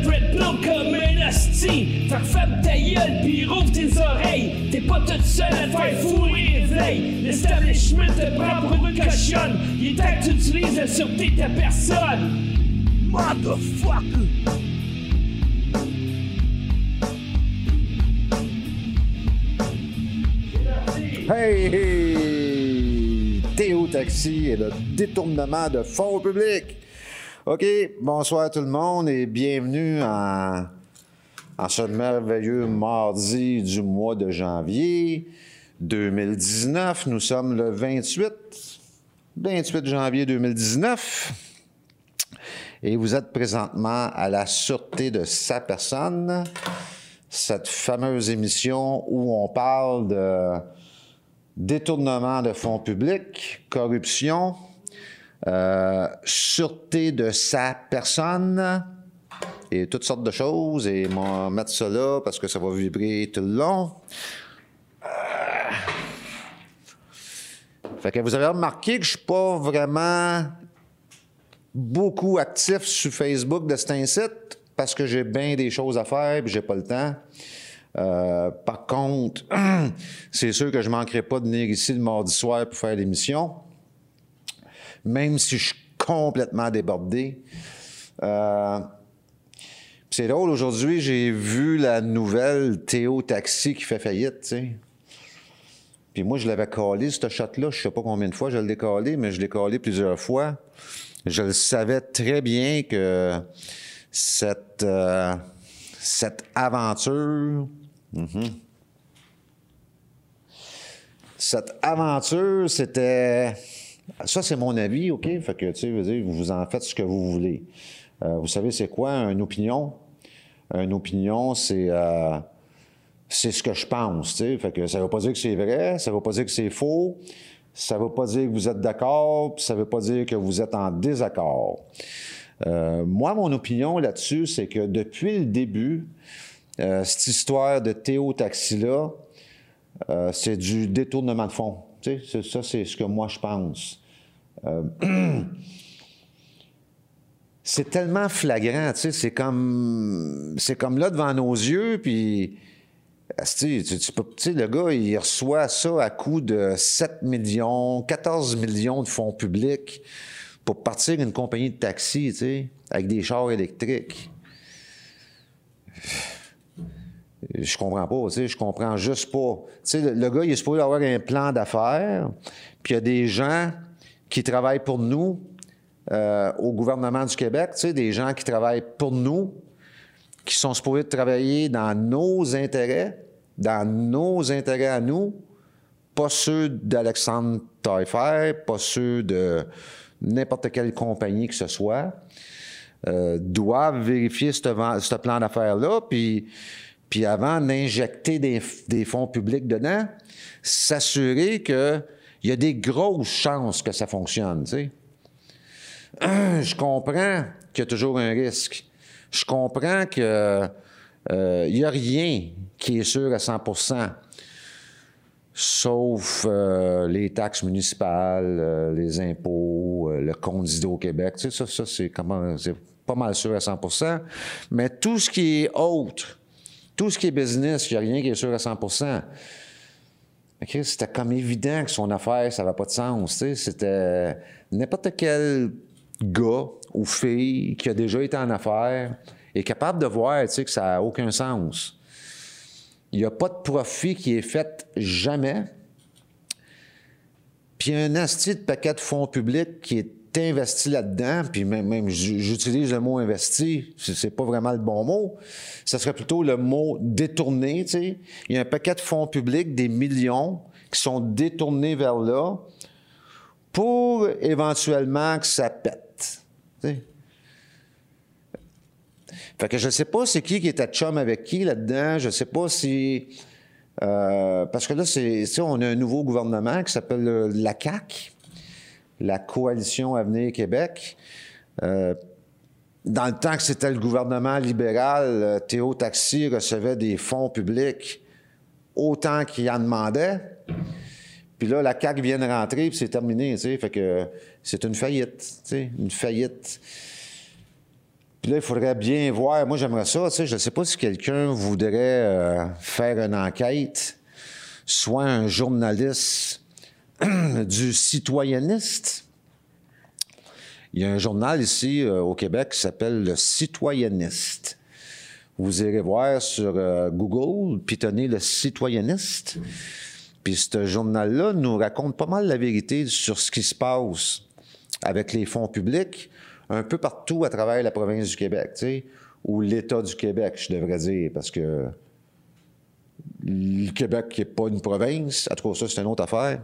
red pill comme un hostie. Fait que ta gueule pis rouvre tes oreilles. T'es pas toute seule à te faire fourrer les vieilles. L'establishment te prend pour une cochonne. Il est temps que tu utilises la sûreté de ta personne. Motherfucker! Hey, hey! Théo Taxi et le détournement de fonds publics. OK, bonsoir tout le monde et bienvenue en, ce merveilleux mardi du mois de janvier 2019. Nous sommes le 28, 28 janvier 2019 et vous êtes présentement à la sûreté de sa personne, cette fameuse émission où on parle de détournement de fonds publics, corruption, euh, sûreté de sa personne et toutes sortes de choses. Et va mettre ça là parce que ça va vibrer tout le long. Euh. Que vous avez remarqué que je suis pas vraiment beaucoup actif sur Facebook de cet parce que j'ai bien des choses à faire et j'ai pas le temps. Euh, par contre, c'est sûr que je manquerai pas de venir ici le mardi soir pour faire l'émission, même si je suis complètement débordé. Euh, c'est drôle, aujourd'hui, j'ai vu la nouvelle Théo Taxi qui fait faillite, tu sais. Puis moi, je l'avais collé, ce shot-là, je sais pas combien de fois je l'ai collé, mais je l'ai collé plusieurs fois. Je le savais très bien que cette, euh, cette aventure Mhm. Cette aventure, c'était. Ça, c'est mon avis, OK? Fait que, tu sais, vous en faites ce que vous voulez. Euh, vous savez, c'est quoi une opinion? Une opinion, c'est. Euh, ce que je pense, tu sais. Ça veut pas dire que c'est vrai, ça veut pas dire que c'est faux, ça veut pas dire que vous êtes d'accord, puis ça veut pas dire que vous êtes en désaccord. Euh, moi, mon opinion là-dessus, c'est que depuis le début, cette histoire de Théo Taxi-là, c'est du détournement de fonds. ça, c'est ce que moi, je pense. Euh, c'est tellement flagrant, c'est comme, c'est comme là devant nos yeux, puis tu, tu, le gars, il reçoit ça à coût de 7 millions, 14 millions de fonds publics pour partir une compagnie de taxi, avec des chars électriques je comprends pas, tu sais, je comprends juste pas. Tu sais, le, gars, il est supposé avoir un plan d'affaires, puis il y a des gens qui travaillent pour nous euh, au gouvernement du Québec, des gens qui travaillent pour nous, qui sont supposés travailler dans nos intérêts, dans nos intérêts à nous, pas ceux d'Alexandre Taillefer, pas ceux de n'importe quelle compagnie que ce soit, euh, doivent vérifier ce plan d'affaires-là, puis puis avant d'injecter des, fonds publics dedans, s'assurer qu'il y a des grosses chances que ça fonctionne. Tu sais. Je comprends qu'il y a toujours un risque. Je comprends qu'il euh, n'y a rien qui est sûr à 100% sauf euh, les taxes municipales, euh, les impôts, le compte au Québec. Ça c'est pas mal sûr à 100% Mais tout ce qui est autre, tout ce qui est business, il n'y a rien qui est sûr à 100 c'était comme évident que son affaire, ça n'avait pas de sens. C'était n'importe quel gars ou fille qui a déjà été en affaires est capable de voir que ça n'a aucun sens. Il n'y a pas de profit qui est fait jamais. Puis un asti de paquet de fonds publics qui est investi là-dedans, puis même, même j'utilise le mot investi, c'est pas vraiment le bon mot, ça serait plutôt le mot détourné, tu sais. Il y a un paquet de fonds publics, des millions, qui sont détournés vers là pour éventuellement que ça pète. sais. Fait que je sais pas c'est qui qui est à chum avec qui là-dedans, je sais pas si... Euh, parce que là, c'est, on a un nouveau gouvernement qui s'appelle la CAQ, la coalition Avenir Québec. Euh, dans le temps que c'était le gouvernement libéral, euh, Théo Taxi recevait des fonds publics autant qu'il en demandait. Puis là, la CAQ vient de rentrer, puis c'est terminé, tu sais. Fait que c'est une faillite, une faillite. Puis là, il faudrait bien voir. Moi, j'aimerais ça. Je ne sais pas si quelqu'un voudrait euh, faire une enquête, soit un journaliste du citoyenniste. Il y a un journal ici euh, au Québec qui s'appelle Le Citoyenniste. Vous irez voir sur euh, Google, puis tenez le Citoyenniste. Puis ce journal-là nous raconte pas mal la vérité sur ce qui se passe avec les fonds publics un peu partout à travers la province du Québec, tu sais, ou l'État du Québec, je devrais dire, parce que le Québec n'est pas une province. En tout cas, ça, c'est une autre affaire.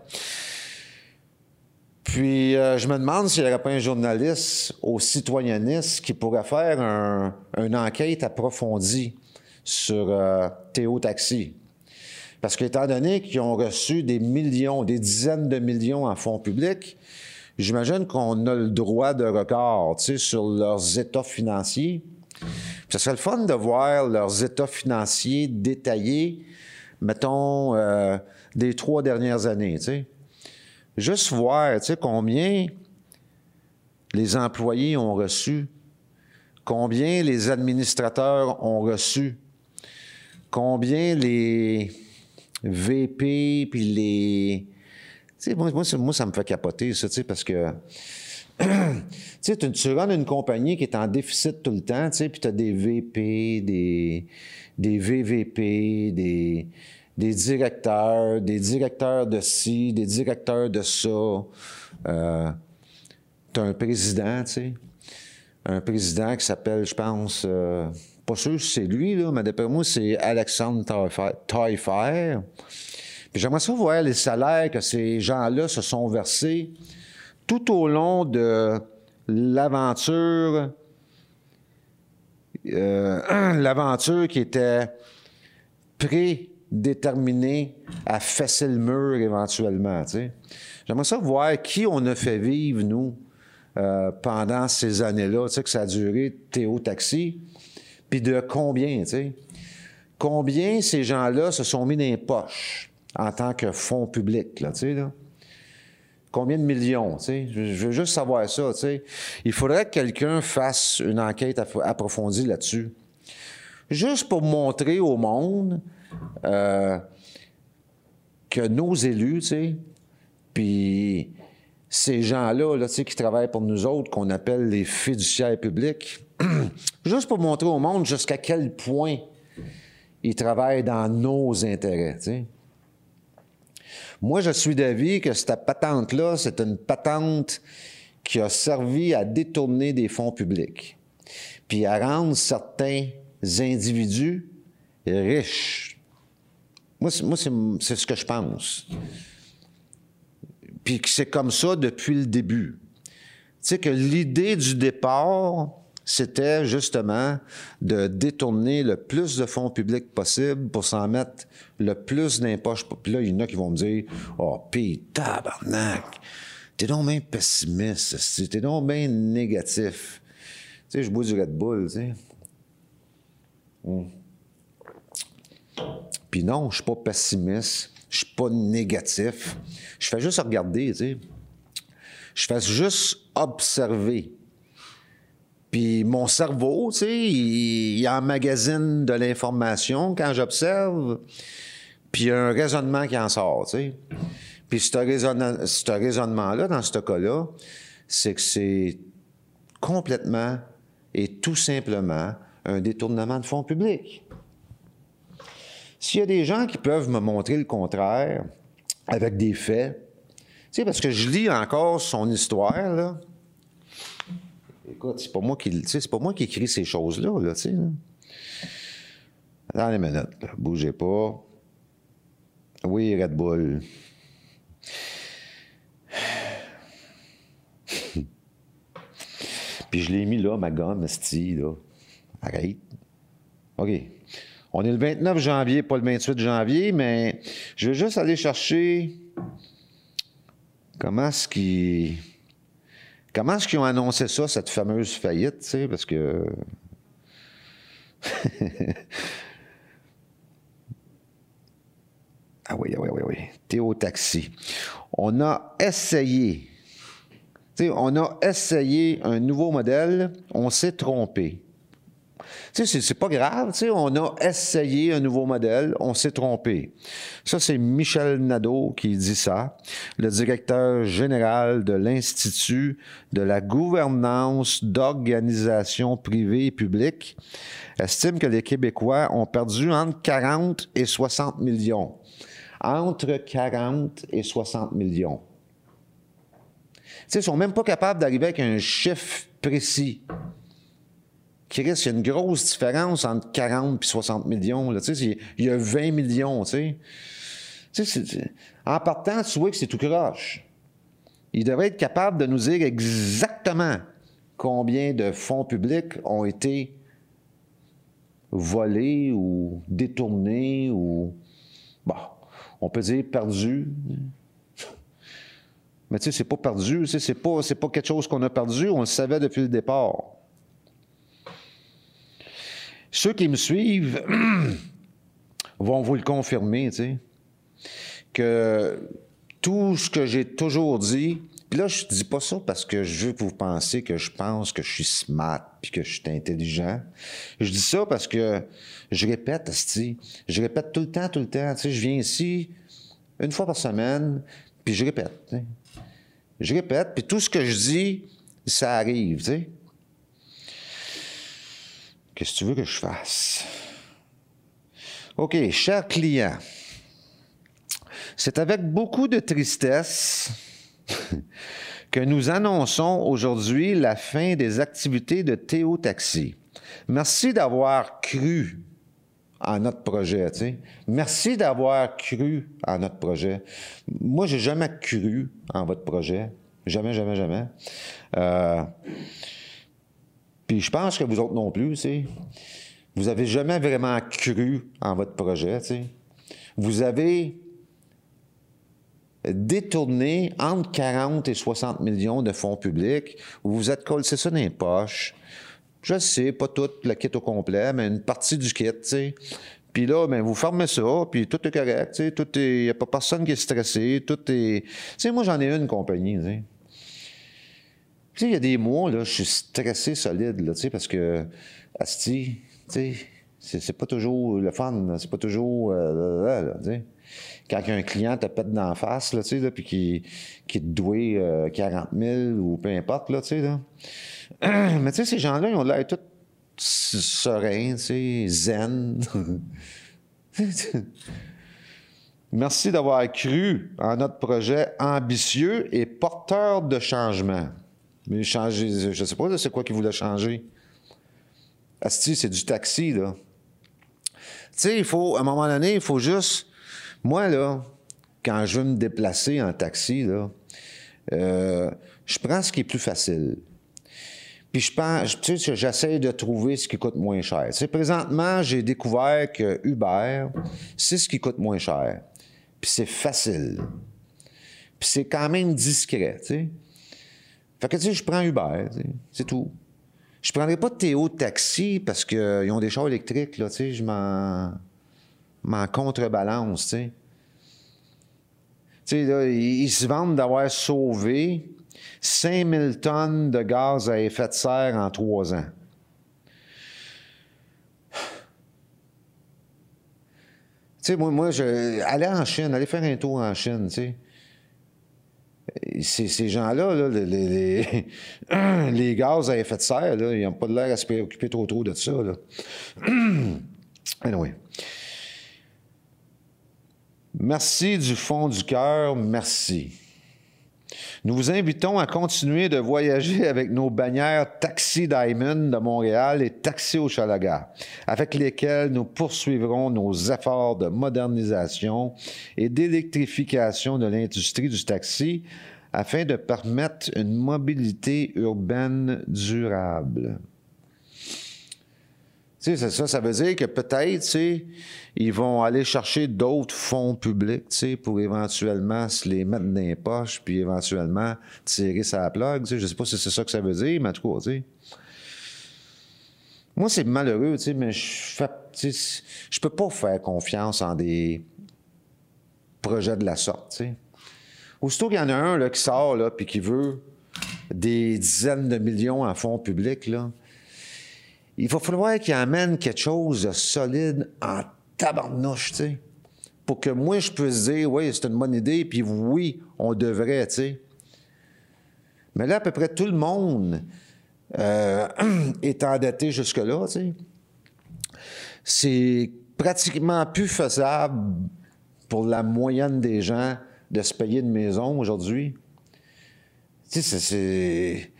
Puis, euh, je me demande s'il n'y aurait pas un journaliste au citoyennisme qui pourrait faire une enquête approfondie sur euh, Théo Taxi. Parce qu'étant donné qu'ils ont reçu des millions, des dizaines de millions en fonds publics, j'imagine qu'on a le droit de record, tu sais, sur leurs états financiers. Ce serait le fun de voir leurs états financiers détaillés, mettons, euh, des trois dernières années, tu sais. Juste voir, tu sais, combien les employés ont reçu, combien les administrateurs ont reçu, combien les VP puis les moi, moi, moi, ça me fait capoter, ça, parce que. tu tu, tu une compagnie qui est en déficit tout le temps, puis tu as des VP, des, des VVP, des, des directeurs, des directeurs de ci, des directeurs de ça. Euh, tu as un président, tu sais. Un président qui s'appelle, je pense, euh, pas sûr si c'est lui, là, mais d'après moi, c'est Alexandre Taillefer. J'aimerais ça voir les salaires que ces gens-là se sont versés tout au long de l'aventure, euh, l'aventure qui était prédéterminée à fesser le mur éventuellement. J'aimerais ça voir qui on a fait vivre, nous, euh, pendant ces années-là, que ça a duré Théo Taxi, puis de combien, tu sais. Combien ces gens-là se sont mis dans les poches en tant que fonds public, là, tu sais. Combien de millions, tu sais? Je, veux juste savoir ça, tu sais. Il faudrait que quelqu'un fasse une enquête approfondie là-dessus. Juste pour montrer au monde euh, que nos élus, tu sais, puis ces gens-là, là, qui travaillent pour nous autres, qu'on appelle les fiduciaires publics, juste pour montrer au monde jusqu'à quel point ils travaillent dans nos intérêts. Moi, je suis d'avis que cette patente-là, c'est une patente qui a servi à détourner des fonds publics, puis à rendre certains individus riches. Moi, c'est ce que je pense. Puis c'est comme ça depuis le début. Tu sais que l'idée du départ, c'était justement de détourner le plus de fonds publics possible pour s'en mettre le plus dans Puis là, il y en a qui vont me dire Oh, pis tabarnak, t'es donc bien pessimiste, t'es donc bien négatif. Tu sais, je bois du Red Bull, tu sais. Hmm. Puis non, je suis pas pessimiste, je suis pas négatif. Je fais juste regarder, tu sais. Je fais juste observer. Puis mon cerveau, tu sais, il, il emmagasine de l'information quand j'observe, puis il y a un raisonnement qui en sort, tu sais. Puis ce, raisonnement-là, dans ce cas-là, c'est que c'est complètement et tout simplement un détournement de fonds publics. S'il y a des gens qui peuvent me montrer le contraire avec des faits, tu sais, parce que je lis encore son histoire, là, Écoute, c'est pas moi qui, c'est pas moi qui écris ces choses-là, là, tu sais. Les minutes, bougez pas. Oui, Red Bull. Puis je l'ai mis là, ma gomme, sti, là. Arrête. OK. On est le 29 janvier, pas le 28 janvier, mais je vais juste aller chercher comment est-ce qu'il Comment est-ce qu'ils ont annoncé ça, cette fameuse faillite, tu sais, parce que... ah oui, ah oui, ah oui, oui. Théo Taxi. On a essayé, tu sais, on a essayé un nouveau modèle, on s'est trompé. C'est pas grave. On a essayé un nouveau modèle, on s'est trompé. Ça, c'est Michel Nadeau qui dit ça, le directeur général de l'Institut de la gouvernance d'organisations privées et publiques, estime que les Québécois ont perdu entre 40 et 60 millions. Entre 40 et 60 millions. Tu sais, ils sont même pas capables d'arriver avec un chiffre précis. Chris, il y a une grosse différence entre 40 et 60 millions. Là. Il y a 20 millions. En partant, tu vois que c'est tout croche. Il devrait être capable de nous dire exactement combien de fonds publics ont été volés ou détournés ou, bon, on peut dire perdus. Mais tu sais, c'est pas perdu, c'est pas, c'est pas quelque chose qu'on a perdu, on le savait depuis le départ. Ceux qui me suivent vont vous le confirmer, tu sais, que tout ce que j'ai toujours dit, puis là, je dis pas ça parce que je veux que vous pensiez que je pense que je suis smart puis que je suis intelligent. Je dis ça parce que je répète, je répète tout le temps, tout le temps. Tu sais, je viens ici une fois par semaine, puis je répète. Je répète, puis tout ce que je dis, ça arrive, tu sais. Qu'est-ce que tu veux que je fasse? OK, cher client, c'est avec beaucoup de tristesse que nous annonçons aujourd'hui la fin des activités de Théo Taxi. Merci d'avoir cru en notre projet. Merci d'avoir cru en notre projet. Moi, j'ai jamais cru en votre projet. Jamais, jamais, jamais. Euh, puis je pense que vous autres non plus, tu. Vous avez jamais vraiment cru en votre projet, tu. Vous avez détourné entre 40 et 60 millions de fonds publics, vous vous êtes collé ça dans les poches. Je sais, pas tout le kit au complet, mais une partie du kit, tu. Puis là, ben, vous fermez ça, puis tout est correct, tu sais. Il n'y a pas personne qui est stressé, tout est... Tu sais, moi, j'en ai une compagnie, tu. Tu sais, il y a des mois, là, je suis stressé solide, là, tu sais, parce que, asti, tu sais, c'est pas toujours le fun, c'est pas toujours, euh, tu sais quand un client te pète d'en face, là, tu sais, puis qui, qui te doit 40 000 ou peu importe, là, tu sais, là. Mais tu sais, ces gens-là, ils ont l'air tout sereins, tu sais, zen. Merci d'avoir cru en notre projet ambitieux et porteur de changement. Mais changer, je sais pas, c'est quoi qui voulait changer? Asti, c'est du taxi, là. Tu sais, il faut, à un moment donné, il faut juste moi, là, quand je veux me déplacer en taxi, là, euh, je prends ce qui est plus facile. Puis je pense, tu sais, j'essaie de trouver ce qui coûte moins cher. Tu sais, présentement, j'ai découvert que Uber, c'est ce qui coûte moins cher. Puis c'est facile. Puis c'est quand même discret, tu sais. Fait que, tu sais, je prends Uber, c'est tout. Je prendrai pas de Théo de taxi parce qu'ils ont des chars électriques, là, tu sais, je m'en contrebalance, tu sais. Tu sais, ils, se vendent d'avoir sauvé 5000 tonnes de gaz à effet de serre en trois ans. Tu sais, moi, moi je, aller en Chine, aller faire un tour en Chine, tu sais. Ces, gens-là, les, gaz à effet de serre, là, ils n'ont pas de l'air à se préoccuper trop trop de ça. Anyway. Merci du fond du cœur, merci. Nous vous invitons à continuer de voyager avec nos bannières Taxi Diamond de Montréal et Taxi au Chalaga, avec lesquelles nous poursuivrons nos efforts de modernisation et d'électrification de l'industrie du taxi afin de permettre une mobilité urbaine durable. Tu sais, ça, ça veut dire que peut-être, tu sais, ils vont aller chercher d'autres fonds publics, tu sais, pour éventuellement se les mettre dans les poches, puis éventuellement tirer sa plug, tu sais. Je sais pas si c'est ça que ça veut dire, mais en tout cas. Moi, c'est malheureux, tu sais, mais je sais, je peux pas faire confiance en des projets de la sorte, tu sais. Aussitôt qu'il y en a un, là, qui sort, là, puis qui veut des dizaines de millions en fonds publics, là, il va falloir qu'il amène quelque chose de solide en tabarnouche, tu sais. Pour que moi, je puisse dire, oui, c'est une bonne idée, puis oui, on devrait, tu sais. Mais là, à peu près tout le monde euh, est endetté jusque-là, tu sais. C'est pratiquement plus faisable pour la moyenne des gens de se payer une maison aujourd'hui. Tu sais, c'est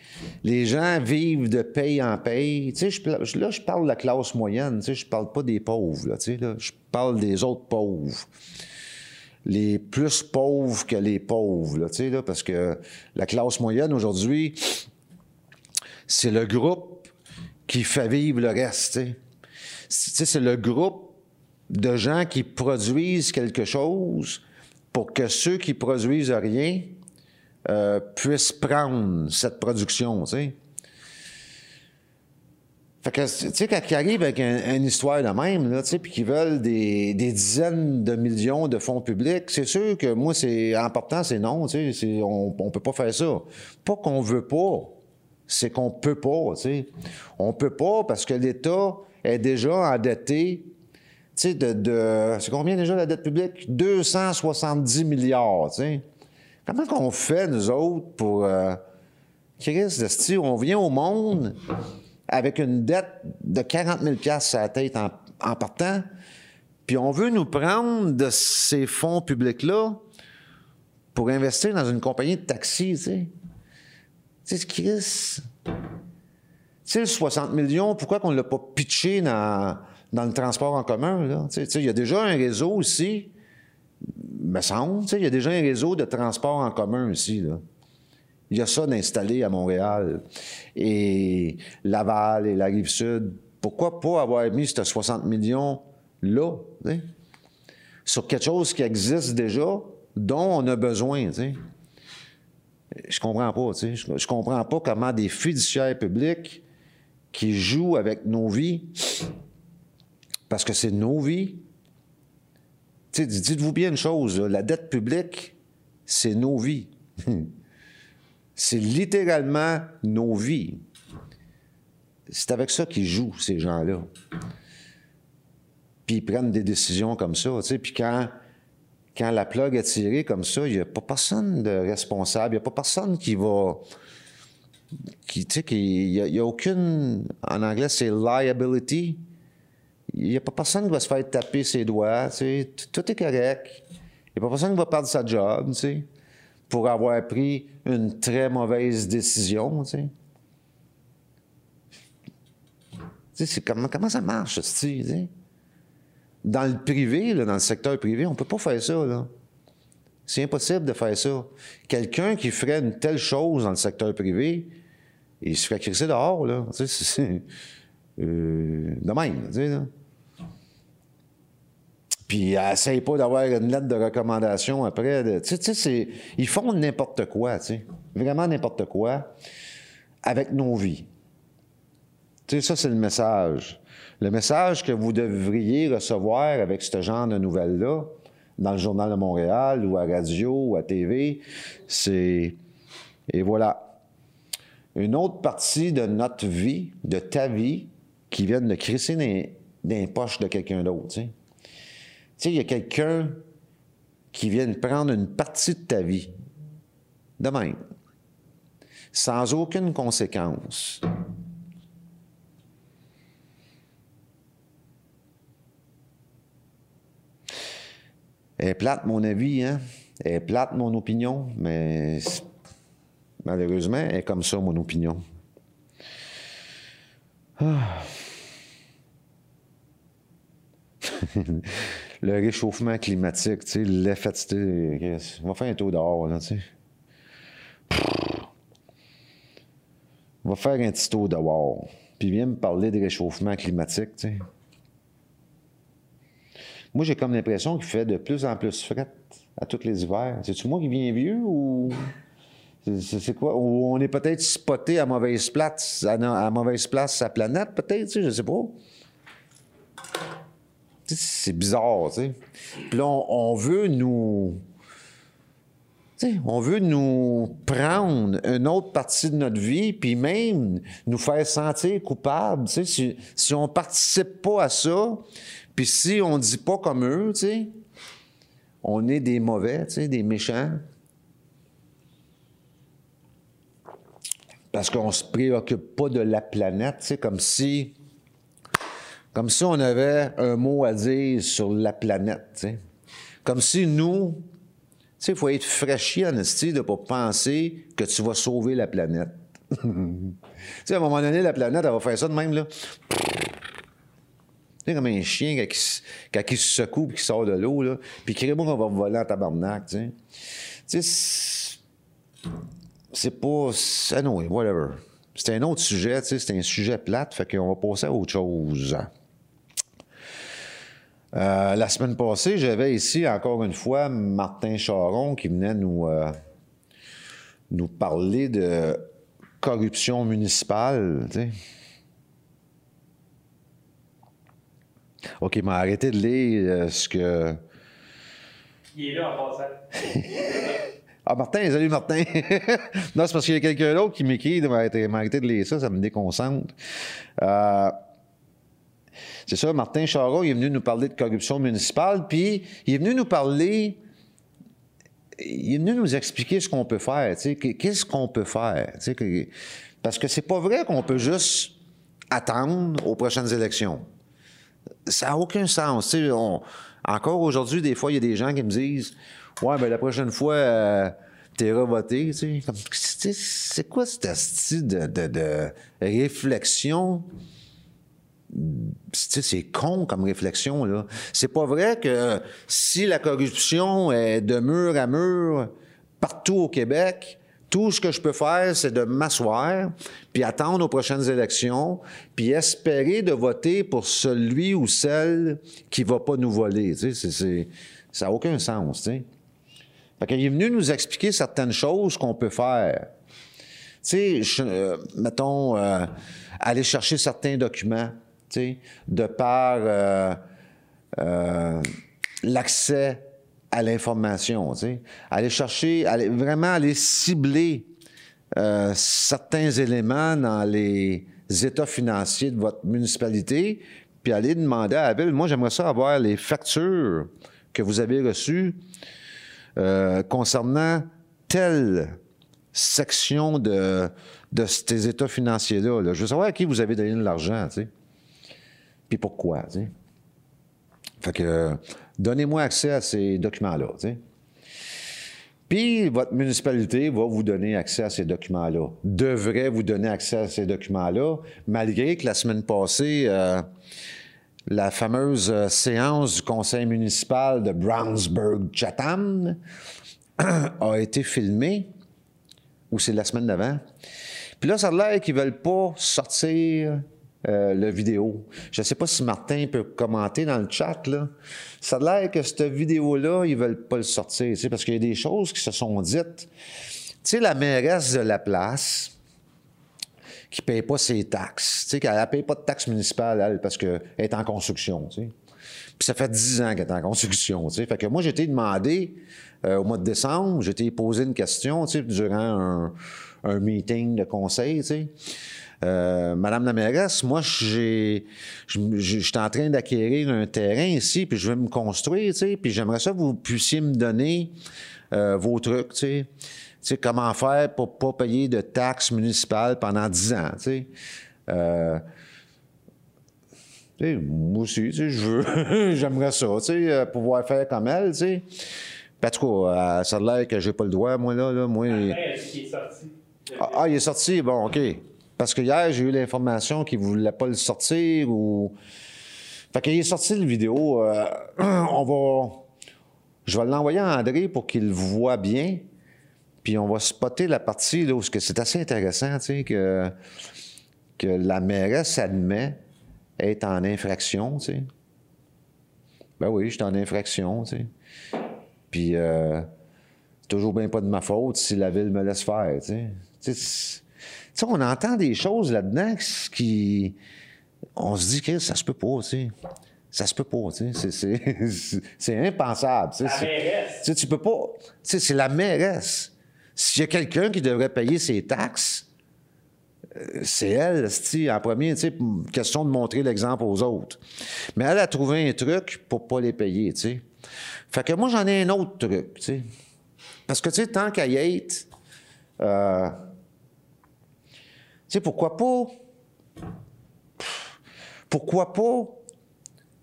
les gens vivent de paye en paye. Tu sais, là, je parle de la classe moyenne. Tu sais, je parle pas des pauvres. Je parle des autres pauvres. Les plus pauvres que les pauvres. Parce que la classe moyenne aujourd'hui, c'est le groupe qui fait vivre le reste. C'est le groupe de gens qui produisent quelque chose pour que ceux qui produisent rien euh, puissent prendre cette production, tu sais. Fait que, tu sais, quand ils arrivent avec une histoire de même, tu sais, puis qu'ils veulent des, dizaines de millions de fonds publics, c'est sûr que moi, c'est important, c'est non, tu sais, on, on peut pas faire ça. Pas qu'on veut pas, c'est qu'on peut pas, tu sais. On peut pas parce que l'État est déjà endetté, tu sais, de, de c'est combien déjà la dette publique? 270 milliards, tu sais. Comment qu'on fait, nous autres, pour. Euh, Chris, on vient au monde avec une dette de 40 000 à la tête en, partant, puis on veut nous prendre de ces fonds publics-là pour investir dans une compagnie de taxi, tu sais. Chris. Tu sais, 60 millions, pourquoi qu'on ne l'a pas pitché dans, dans le transport en commun? Tu sais, il y a déjà un réseau ici me semble. Il y a déjà un réseau de transport en commun ici. Il y a ça d'installer à Montréal. Et Laval et la Rive-Sud. Pourquoi pas avoir mis ces 60 millions là, sur quelque chose qui existe déjà, dont on a besoin, t'sais? Je comprends pas, tu sais. Je, comprends pas comment des fiduciaires publics qui jouent avec nos vies, parce que c'est nos vies, dites-vous bien une chose, la dette publique, c'est nos vies. c'est littéralement nos vies. C'est avec ça qu'ils jouent, ces gens-là. Puis ils prennent des décisions comme ça. Puis quand, quand la plug est tirée comme ça, il n'y a pas personne de responsable, il n'y a pas personne qui va. Qui, il n'y a, a, aucune. En anglais, c'est liability. Il n'y a pas personne qui va se faire taper ses doigts, tout est correct. Il n'y a pas personne qui va perdre sa job, pour avoir pris une très mauvaise décision, comment, comment ça marche, tu sais? Dans le privé, dans le secteur privé, on ne peut pas faire ça, là. C'est impossible de faire ça. Quelqu'un qui ferait une telle chose dans le secteur privé, il se ferait crisser dehors, là. Tu sais. Euh, de même, tu sais, là. Puis essaye pas d'avoir une lettre de recommandation après. Tu sais, ils font n'importe quoi, tu sais. Vraiment n'importe quoi avec nos vies. Tu sais, ça, c'est le message. Le message que vous devriez recevoir avec ce genre de nouvelles-là, dans le Journal de Montréal ou à radio ou à TV, c'est... Et voilà. Une autre partie de notre vie, de ta vie, qui vient de crisser dans les poches de quelqu'un d'autre, tu sais. Sais, il y a quelqu'un qui vient prendre une partie de ta vie, de même, sans aucune conséquence. Elle est plate, mon avis, hein? Elle est plate, mon opinion, mais malheureusement, elle est comme ça, mon opinion. Ah. le réchauffement climatique, tu sais, l'effet de... On va faire un tour dehors, là, tu sais. On va faire un petit tour dehors. Puis viens me parler de réchauffement climatique, tu sais. Moi, j'ai comme l'impression qu'il fait de plus en plus fret à tous les hivers. C'est-tu moi qui viens vieux ou... C'est quoi? Ou on est peut-être spoté à mauvaise place, à, mauvaise place sa planète, peut-être, tu sais, je sais pas c'est bizarre, tu sais. Puis là, on, veut nous. on veut nous prendre une autre partie de notre vie, puis même nous faire sentir coupables. Si, si on participe pas à ça, puis si on dit pas comme eux, on est des mauvais, des méchants. Parce qu'on se préoccupe pas de la planète, comme si, comme si on avait un mot à dire sur la planète. Comme si nous, il faut être fraîchi en de pas penser que tu vas sauver la planète. à un moment donné, la planète, elle va faire ça de même, là. Comme un chien quand il, se- secoue puis qu'il sort de l'eau, là. Puis crée-moi qu'on va voler en tabarnak, tu sais. Tu sais, c'est- pas. Anyway, whatever. C'est un autre sujet, c'est un sujet plate, fait qu'on va passer à autre chose. Euh, la semaine passée, j'avais ici encore une fois Martin Charon qui venait nous, euh, nous parler de corruption municipale. tu sais. OK, mais arrêtez de lire euh, ce que. Il est là en passant. Ah, Martin, salut Martin. non, c'est parce qu'il y a quelqu'un d'autre qui m'écrit de m'arrêter m'arrêter de lire ça, ça me déconcentre. Euh, c'est ça, Martin Charon, il est venu nous parler de corruption municipale, puis il est venu nous parler, il est venu nous expliquer ce qu'on peut faire, qu'est-ce qu'on peut faire, que- parce que c'est pas vrai qu'on peut juste attendre aux prochaines élections ça n'a aucun sens. On- encore aujourd'hui, des fois, il y a des gens qui me disent Ouais, ben la prochaine fois, euh, tu sais, c'est quoi cette de, de réflexion? C'est con comme réflexion, là. C'est pas vrai que si la corruption est de mur à mur partout au Québec, tout ce que je peux faire, c'est de m'asseoir, puis attendre aux prochaines élections, puis espérer de voter pour celui ou celle qui va pas nous voler. Tu sais, ça n'a aucun sens, tu. Fait qu'il est venu nous expliquer certaines choses qu'on peut faire. Tu sais, euh, mettons, euh, aller chercher certains documents, de par euh, euh, l'accès à l'information. Aller chercher, aller, vraiment aller cibler euh, certains éléments dans les états financiers de votre municipalité, puis aller demander à la ville, moi j'aimerais ça avoir les factures que vous avez reçues concernant telle section de, ces états financiers-là. là. Je veux savoir à qui vous avez donné de l'argent. Puis pourquoi. Fait que, euh, donnez-moi accès à ces documents-là. Puis votre municipalité va vous donner accès à ces documents-là, devrait vous donner accès à ces documents-là, malgré que la semaine passée, euh, la fameuse euh, séance du conseil municipal de Brownsburg-Chatham a été filmée, ou c'est la semaine d'avant. Puis là, ça a l'air qu'ils veulent pas sortir euh, le vidéo. Je ne sais pas si Martin peut commenter dans le chat, là. Ça a l'air que cette vidéo-là, ils veulent pas le sortir, parce qu'il y a des choses qui se sont dites. Tu sais, la mairesse de la place, qui ne paye pas ses taxes, tu sais, qu'elle ne paye pas de taxes municipales, elle, parce qu'elle est en construction, tu sais. Puis ça fait 10 ans qu'elle est en construction, tu sais. Fait que moi, j'ai été demandé euh, au mois de décembre, j'ai été posé une question, tu sais, durant un, un meeting de conseil, tu sais. Euh, Madame la mairesse, moi, j'ai, suis en train d'acquérir un terrain ici, puis je vais me construire, tu sais, puis j'aimerais ça que vous puissiez me donner euh, vos trucs, tu sais. Tu sais, comment faire pour pas payer de taxes municipales pendant 10 ans, tu sais. Euh, tu sais, moi aussi, tu sais, je veux, j'aimerais ça, tu sais, euh, pouvoir faire comme elle, tu sais. Puis en tout cas, ça a l'air que j'ai pas le droit, moi, là, là, moi... Après, est-ce qu'il est sorti? Ah, ah, il est sorti, bon, OK. Parce que hier, j'ai eu l'information qu'il voulait pas le sortir ou... Fait qu'il est sorti le vidéo. euh, on va... Je vais l'envoyer à André pour qu'il voit bien. Puis on va spotter la partie là où c'est assez intéressant, tu sais, que, la mairesse admet être en infraction, tu sais. Ben oui, je suis en infraction, tu sais. Puis euh, c'est toujours bien pas de ma faute si la ville me laisse faire, sais, on entend des choses là-dedans qui... On se dit que ça se peut pas, tu sais. Ça se peut pas, tu sais. C'est impensable. Tu sais, La mairesse. Tu sais, tu peux pas. Tu sais, c'est la mairesse. S'il y a quelqu'un qui devrait payer ses taxes, euh, c'est elle, en premier, tu question de montrer l'exemple aux autres. Mais elle a trouvé un truc pour pas les payer, tu sais. Fait que moi, j'en ai un autre truc, tu sais. Parce que, tu sais, tant qu'à y être, euh, sais, pourquoi pas...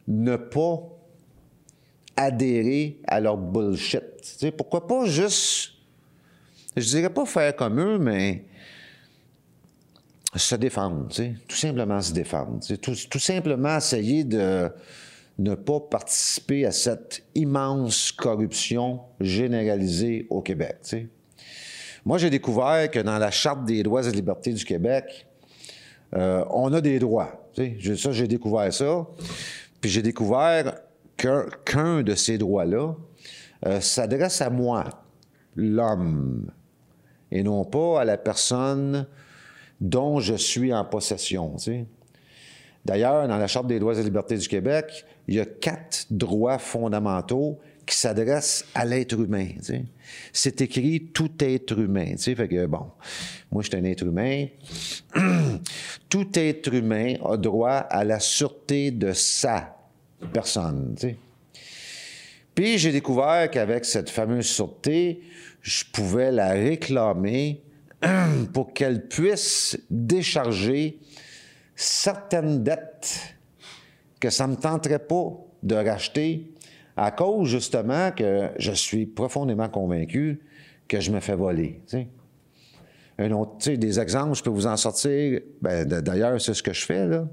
Ne pas adhérer à leur bullshit? Tu pourquoi pas juste... Je dirais pas faire comme eux, mais se défendre, tu tout simplement se défendre, tu tout, tout simplement essayer de ne pas participer à cette immense corruption généralisée au Québec. Moi, j'ai découvert que dans la Charte des droits et libertés du Québec, euh, on a des droits. Ça, j'ai découvert ça. Puis j'ai découvert qu'un de ces droits-là euh, s'adresse à moi, l'homme, et non pas à la personne dont je suis en possession. D'ailleurs, dans la Charte des droits et libertés du Québec, il y a quatre droits fondamentaux qui s'adressent à l'être humain. C'est écrit tout être humain. tu sais. Fait que, bon, moi, je suis un être humain. tout être humain a droit à la sûreté de sa personne. Puis j'ai découvert qu'avec cette fameuse sûreté, je pouvais la réclamer pour qu'elle puisse décharger certaines dettes que ça ne me tenterait pas de racheter à cause justement que je suis profondément convaincu que je me fais voler. Un autre, des exemples, je peux vous en sortir. Ben, D'ailleurs, c'est ce que je fais, là.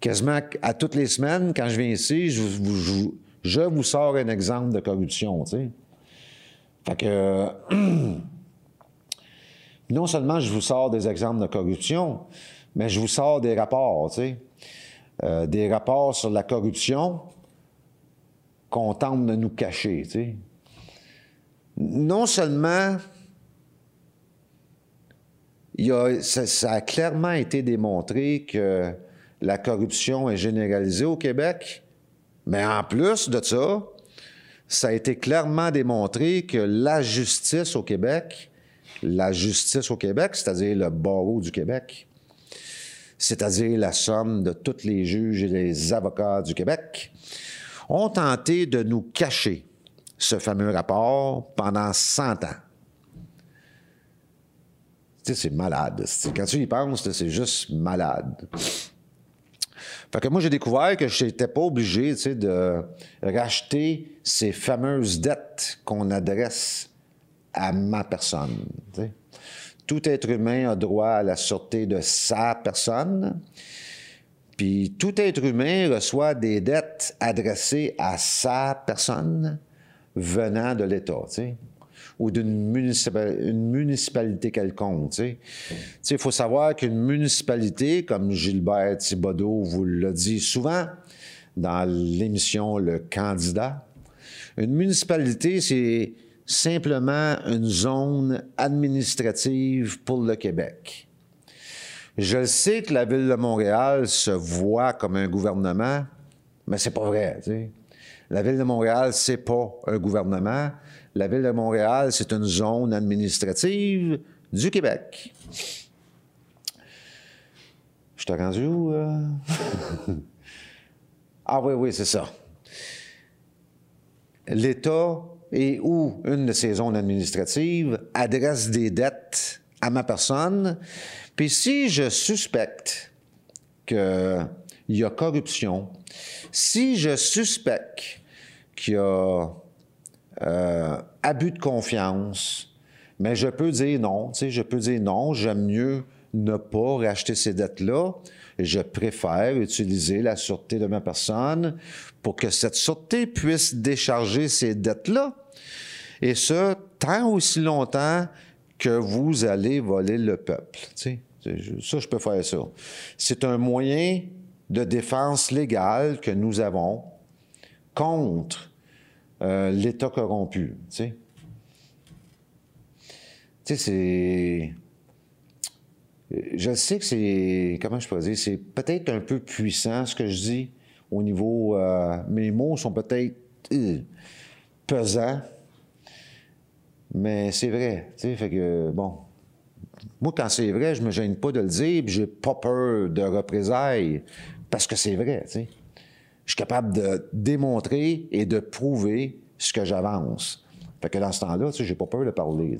Quasiment à toutes les semaines, quand je viens ici, je vous, sors un exemple de corruption. Fait que, non seulement je vous sors des exemples de corruption, mais je vous sors des rapports. Euh, des rapports sur la corruption qu'on de nous cacher. Non seulement ça a clairement été démontré que la corruption est généralisée au Québec, mais en plus de ça, ça a été clairement démontré que la justice au Québec, la justice au Québec, c'est-à-dire le barreau du Québec, c'est-à-dire la somme de tous les juges et les avocats du Québec, ont tenté de nous cacher ce fameux rapport pendant 100 ans. Tu sais, c'est malade. Quand tu y penses, c'est juste malade. Fait que moi, j'ai découvert que je n'étais pas obligé tu sais, de racheter ces fameuses dettes qu'on adresse à ma personne. Tout être humain a droit à la sûreté de sa personne. Puis tout être humain reçoit des dettes adressées à sa personne venant de l'État, tu sais, ou d'une municipa- une municipalité quelconque. tu sais. Tu sais, Il faut savoir qu'une municipalité, comme Gilbert Thibodeau vous l'a dit souvent dans l'émission Le Candidat, une municipalité, c'est simplement une zone administrative pour le Québec. Je sais que la ville de Montréal se voit comme un gouvernement, mais c'est pas vrai. La ville de Montréal, c'est pas un gouvernement. La ville de Montréal, c'est une zone administrative du Québec. Je t'ai rendu où? euh? ah oui, oui, c'est ça. L'État et ou une de ces zones administratives adresse des dettes à ma personne. Puis si je suspecte qu'il y a corruption, si je suspecte qu'il y a euh, abus de confiance, mais je peux dire non, tu sais, je peux dire non, j'aime mieux ne pas racheter ces dettes-là. Je préfère utiliser la sûreté de ma personne pour que cette sûreté puisse décharger ces dettes-là. Et ce, tant aussi longtemps que vous allez voler le peuple. tu sais. Ça, je peux faire ça. C'est un moyen de défense légale que nous avons contre euh, l'État corrompu. Tu sais, Tu sais, c'est. Je sais que c'est. Comment je peux dire? C'est peut-être un peu puissant ce que je dis, au niveau. euh, mes mots sont peut-être euh, pesants, mais c'est vrai. Tu sais, fait que, bon. Moi, quand c'est vrai, je me gêne pas de le dire, puis j'ai pas peur de représailles, parce que c'est vrai. Je suis capable de démontrer et de prouver ce que j'avance. Fait que dans ce temps-là, tu sais, j'ai pas peur de parler.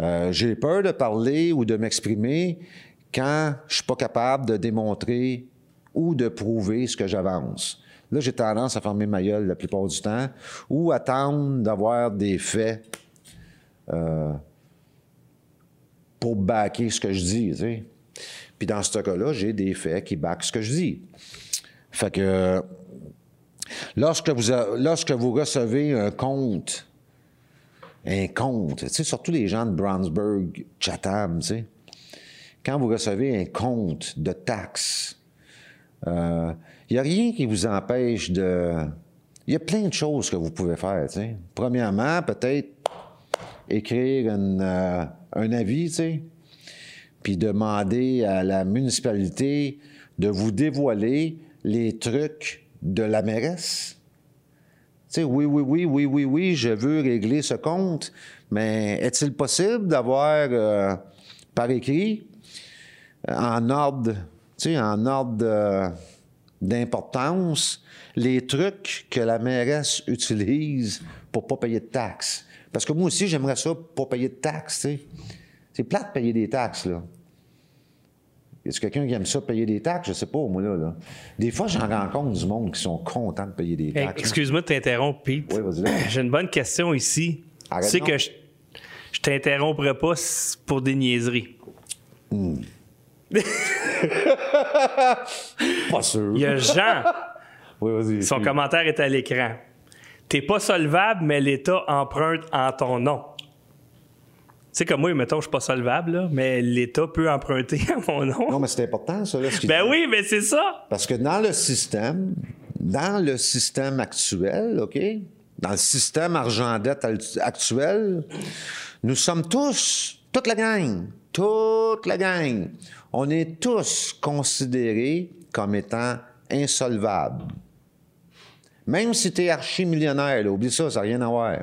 Euh, j'ai peur de parler ou de m'exprimer quand je suis pas capable de démontrer ou de prouver ce que j'avance. Là, j'ai tendance à fermer ma gueule la plupart du temps ou attendre d'avoir des faits euh, pour backer ce que je dis. Puis dans ce cas-là, j'ai des faits qui backent ce que je dis. Fait que lorsque vous, lorsque vous recevez un compte un compte. Tu sais, surtout les gens de Brownsburg, Chatham, tu sais. Quand vous recevez un compte de taxes, il n'y a rien qui vous empêche de... Il y a plein de choses que vous pouvez faire, tu sais. Premièrement, peut-être écrire une, euh, un avis, puis demander à la municipalité de vous dévoiler les trucs de la mairesse. Tu sais, oui, oui, oui, oui, oui, oui, je veux régler ce compte, mais est-il possible d'avoir euh, par écrit, euh, en ordre, tu sais, en ordre de- d'importance, les trucs que la mairesse utilise pour pas payer de taxes? Parce que moi aussi, j'aimerais ça pour payer de taxes, tu sais. C'est plate de payer des taxes, là. Y a quelqu'un qui aime ça payer des taxes? Je sais pas, moi, là. là. Des fois, j'en rencontre du monde qui sont contents de payer des Hey, taxes. Excuse-moi de t'interrompre, Pete. Oui, vas-y. J'ai une bonne question ici. Arrête tu sais que je, je t'interromprai pas pour des niaiseries. Pas sûr. Il y a Jean, Oui, vas-y. son commentaire est à l'écran. T'es pas solvable, mais l'État emprunte en ton nom. Tu sais, comme moi, mettons, je suis pas solvable, là, mais l'État peut emprunter à mon nom. Non, mais c'est important, ça, là, ce ben dit. oui, mais c'est ça. Parce que dans le système, dans le système actuel, OK? Dans le système argent-dette actuel, nous sommes tous, toute la gang, toute la gang, on est tous considérés comme étant insolvables. Même si tu es archi-millionnaire, là, oublie ça, ça n'a rien à voir.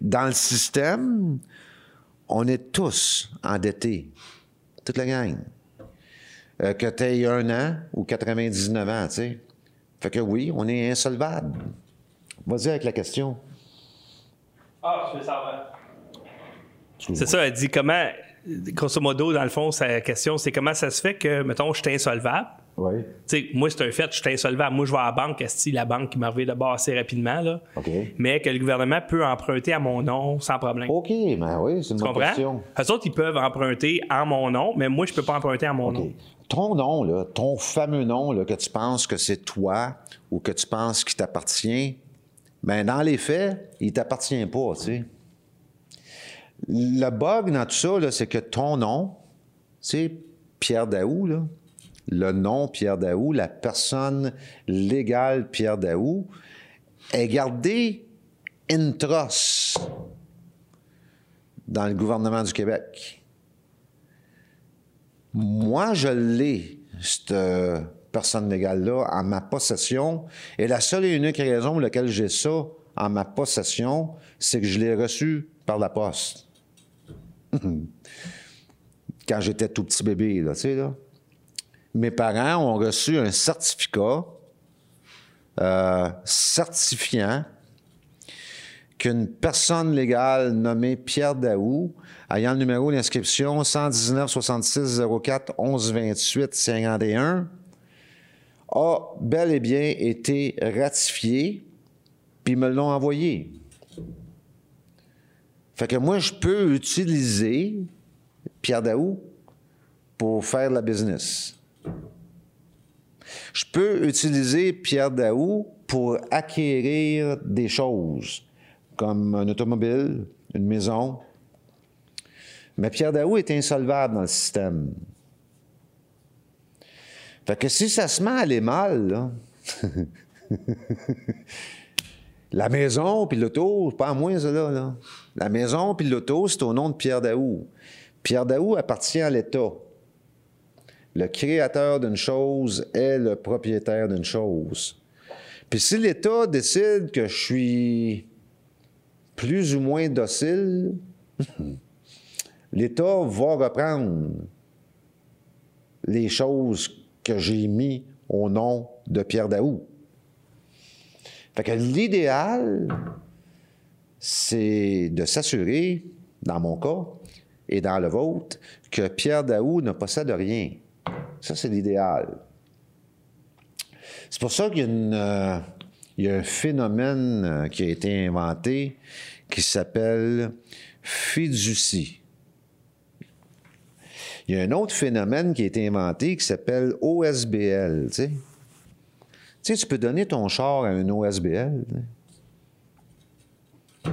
Dans le système, on est tous endettés. Toute la gang. Euh, que tu aies un an ou 99 ans, tu sais. Fait que oui, on est insolvable. Vas-y avec la question. Ah, je veux savoir. C'est ça, elle dit comment, grosso modo, dans le fond, sa question, c'est comment ça se fait que, mettons, je suis insolvable? Oui. Moi, c'est un fait, je suis insolvable. Moi, je vais à la banque, si la banque qui m'a revient de bord assez rapidement, là. Mais que le gouvernement peut emprunter à mon nom sans problème. OK, ben oui, c'est une bonne question. Eux autres, ils peuvent emprunter en mon nom, mais moi, je peux pas emprunter à mon nom. Ton nom, là, ton fameux nom, là, que tu penses que c'est toi ou que tu penses qu'il t'appartient, ben dans les faits, il t'appartient pas, tu sais. Le bug dans tout ça, c'est que ton nom, c'est Pierre Daou, là. Le nom Pierre Daou, la personne légale Pierre Daou, est gardé intros dans le gouvernement du Québec. Moi, je l'ai, cette personne légale-là, en ma possession. Et la seule et unique raison pour laquelle j'ai ça en ma possession, c'est que je l'ai reçu par la poste. Quand j'étais tout petit bébé, tu sais, là. Mes parents ont reçu un certificat euh, certifiant qu'une personne légale nommée Pierre Daou, ayant le numéro d'inscription 119 66 04 11 28 51, a bel et bien été ratifié, puis me l'ont envoyé. Fait que moi, je peux utiliser Pierre Daou pour faire de la business. Je peux utiliser Pierre Daou pour acquérir des choses, comme un automobile, une maison. Mais Pierre Daou est insolvable dans le système. Fait que si ça se met à aller mal, la maison puis l'auto, pas à moi, ça, là, là. La maison puis l'auto, c'est au nom de Pierre Daou. Pierre Daou appartient à l'État. Le créateur d'une chose est le propriétaire d'une chose. Puis si l'État décide que je suis plus ou moins docile, l'État va reprendre les choses que j'ai mis au nom de Pierre Daou. Fait que l'idéal, c'est de s'assurer, dans mon cas et dans le vôtre, que Pierre Daou ne possède rien. Ça, c'est l'idéal. C'est pour ça qu'il y a, euh, un phénomène euh, qui a été inventé qui s'appelle fiducie. Il y a un autre phénomène qui a été inventé qui s'appelle OSBL. Tu sais. Tu peux donner ton char à un OSBL. Tu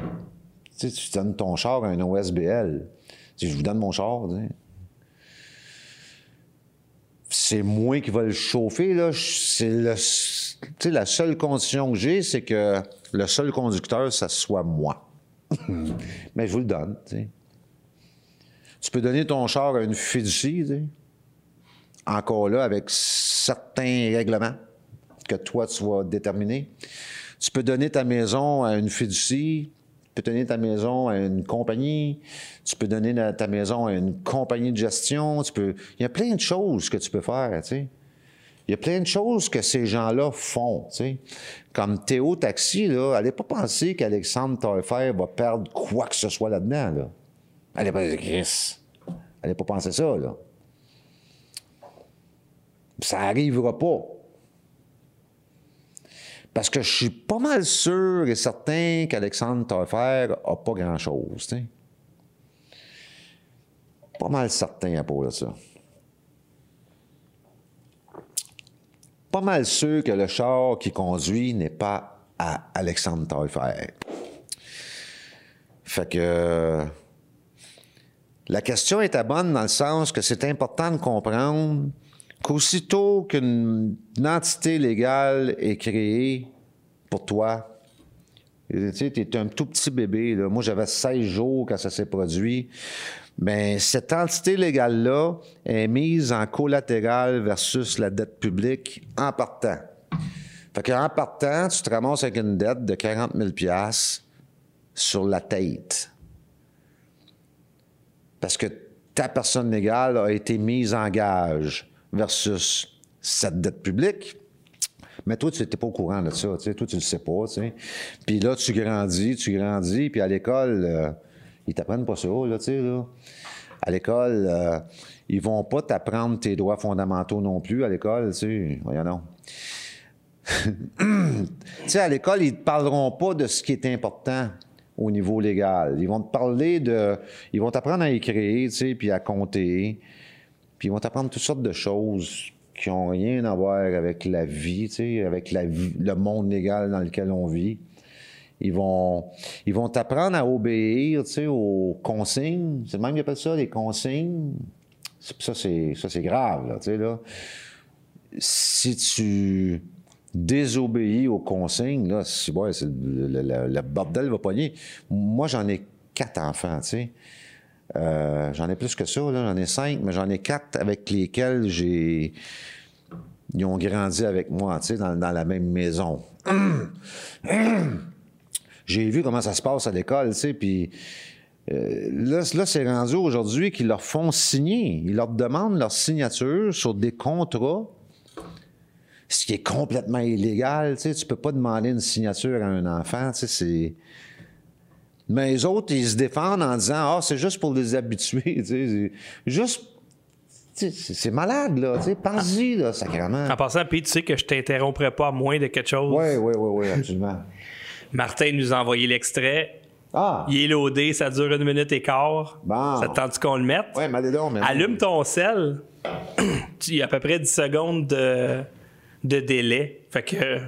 sais, tu donnes ton char à un OSBL. Je vous donne mon char. C'est moi qui va le chauffer. Là. C'est le, la seule condition que j'ai, c'est que le seul conducteur, ça soit moi. Mais je vous le donne. Tu, peux donner ton char à une fiducie, encore là, avec certains règlements que toi, tu vas déterminer. Tu peux donner ta maison à une fiducie, peux donner ta maison à une compagnie, tu peux donner ta maison à une compagnie de gestion, tu peux... Il y a plein de choses que tu peux faire, tu sais. Il y a plein de choses que ces gens-là font, tu sais. Comme Théo Taxi, là, pas penser qu'Alexandre Taillefer va perdre quoi que ce soit là-dedans, là. Allez pas Chris. Allez pas penser ça, là. Ça arrivera pas. Parce que je suis pas mal sûr et certain qu'Alexandre Taillefer a pas grand-chose. Pas mal certain à propos de ça. Pas mal sûr que le char qui conduit n'est pas à Alexandre Taillefer. Fait que la question est à bonne dans le sens que c'est important de comprendre qu'aussitôt qu'une entité légale est créée pour toi, tu es un tout petit bébé. Moi, j'avais 16 jours quand ça s'est produit. Mais cette entité légale-là est mise en collatéral versus la dette publique en partant. Fait qu'en partant, tu te ramasses avec une dette de 40 000 sur la tête. Parce que ta personne légale a été mise en gage versus cette dette publique. Mais toi, tu n'étais pas au courant de ça. Toi, tu ne le sais pas. Puis là, tu grandis, tu grandis, puis à l'école, euh, ils t'apprennent pas ça, là. À l'école, euh, ils vont pas t'apprendre tes droits fondamentaux non plus à l'école. Voyons non. tu à l'école, ils te parleront pas de ce qui est important au niveau légal. Ils vont te parler de... Ils vont t'apprendre à écrire, tu sais, puis à compter. Ils vont t'apprendre toutes sortes de choses qui ont rien à voir avec la vie, avec le monde légal dans lequel on vit. Ils vont, ils vont t'apprendre à obéir, aux consignes. C'est même qu'ils appellent ça, les consignes. Ça, c'est, ça, c'est grave, là, là. Si tu désobéis aux consignes, là, c'est, le, bordel va pogner. Moi, j'en ai quatre enfants, sais. Euh, j'en ai plus que ça. J'en ai cinq, mais j'en ai quatre avec lesquels j'ai... Ils ont grandi avec moi, tu sais, dans, la même maison. j'ai vu comment ça se passe à l'école, tu sais, puis euh, là, là c'est rendu aujourd'hui qu'ils leur font signer. Ils leur demandent leur signature sur des contrats, ce qui est complètement illégal, tu sais. Tu peux pas demander une signature à un enfant, tu sais, c'est... Mais les autres, ils se défendent en disant « Ah, c'est juste pour les habituer, tu sais. Juste c'est malade, là. Pense-y, là, sacrément. En passant, puis tu sais que je t'interromprai pas à moins de quelque chose. Oui, oui, oui, oui, absolument. Martin nous a envoyé l'extrait. Ah. Il est loadé, ça dure une minute et quart. Bon. Ça te tente qu'on le mette? Oui, mais mais Allume ton sel. Il y a à peu près 10 secondes de, de délai. Fait que.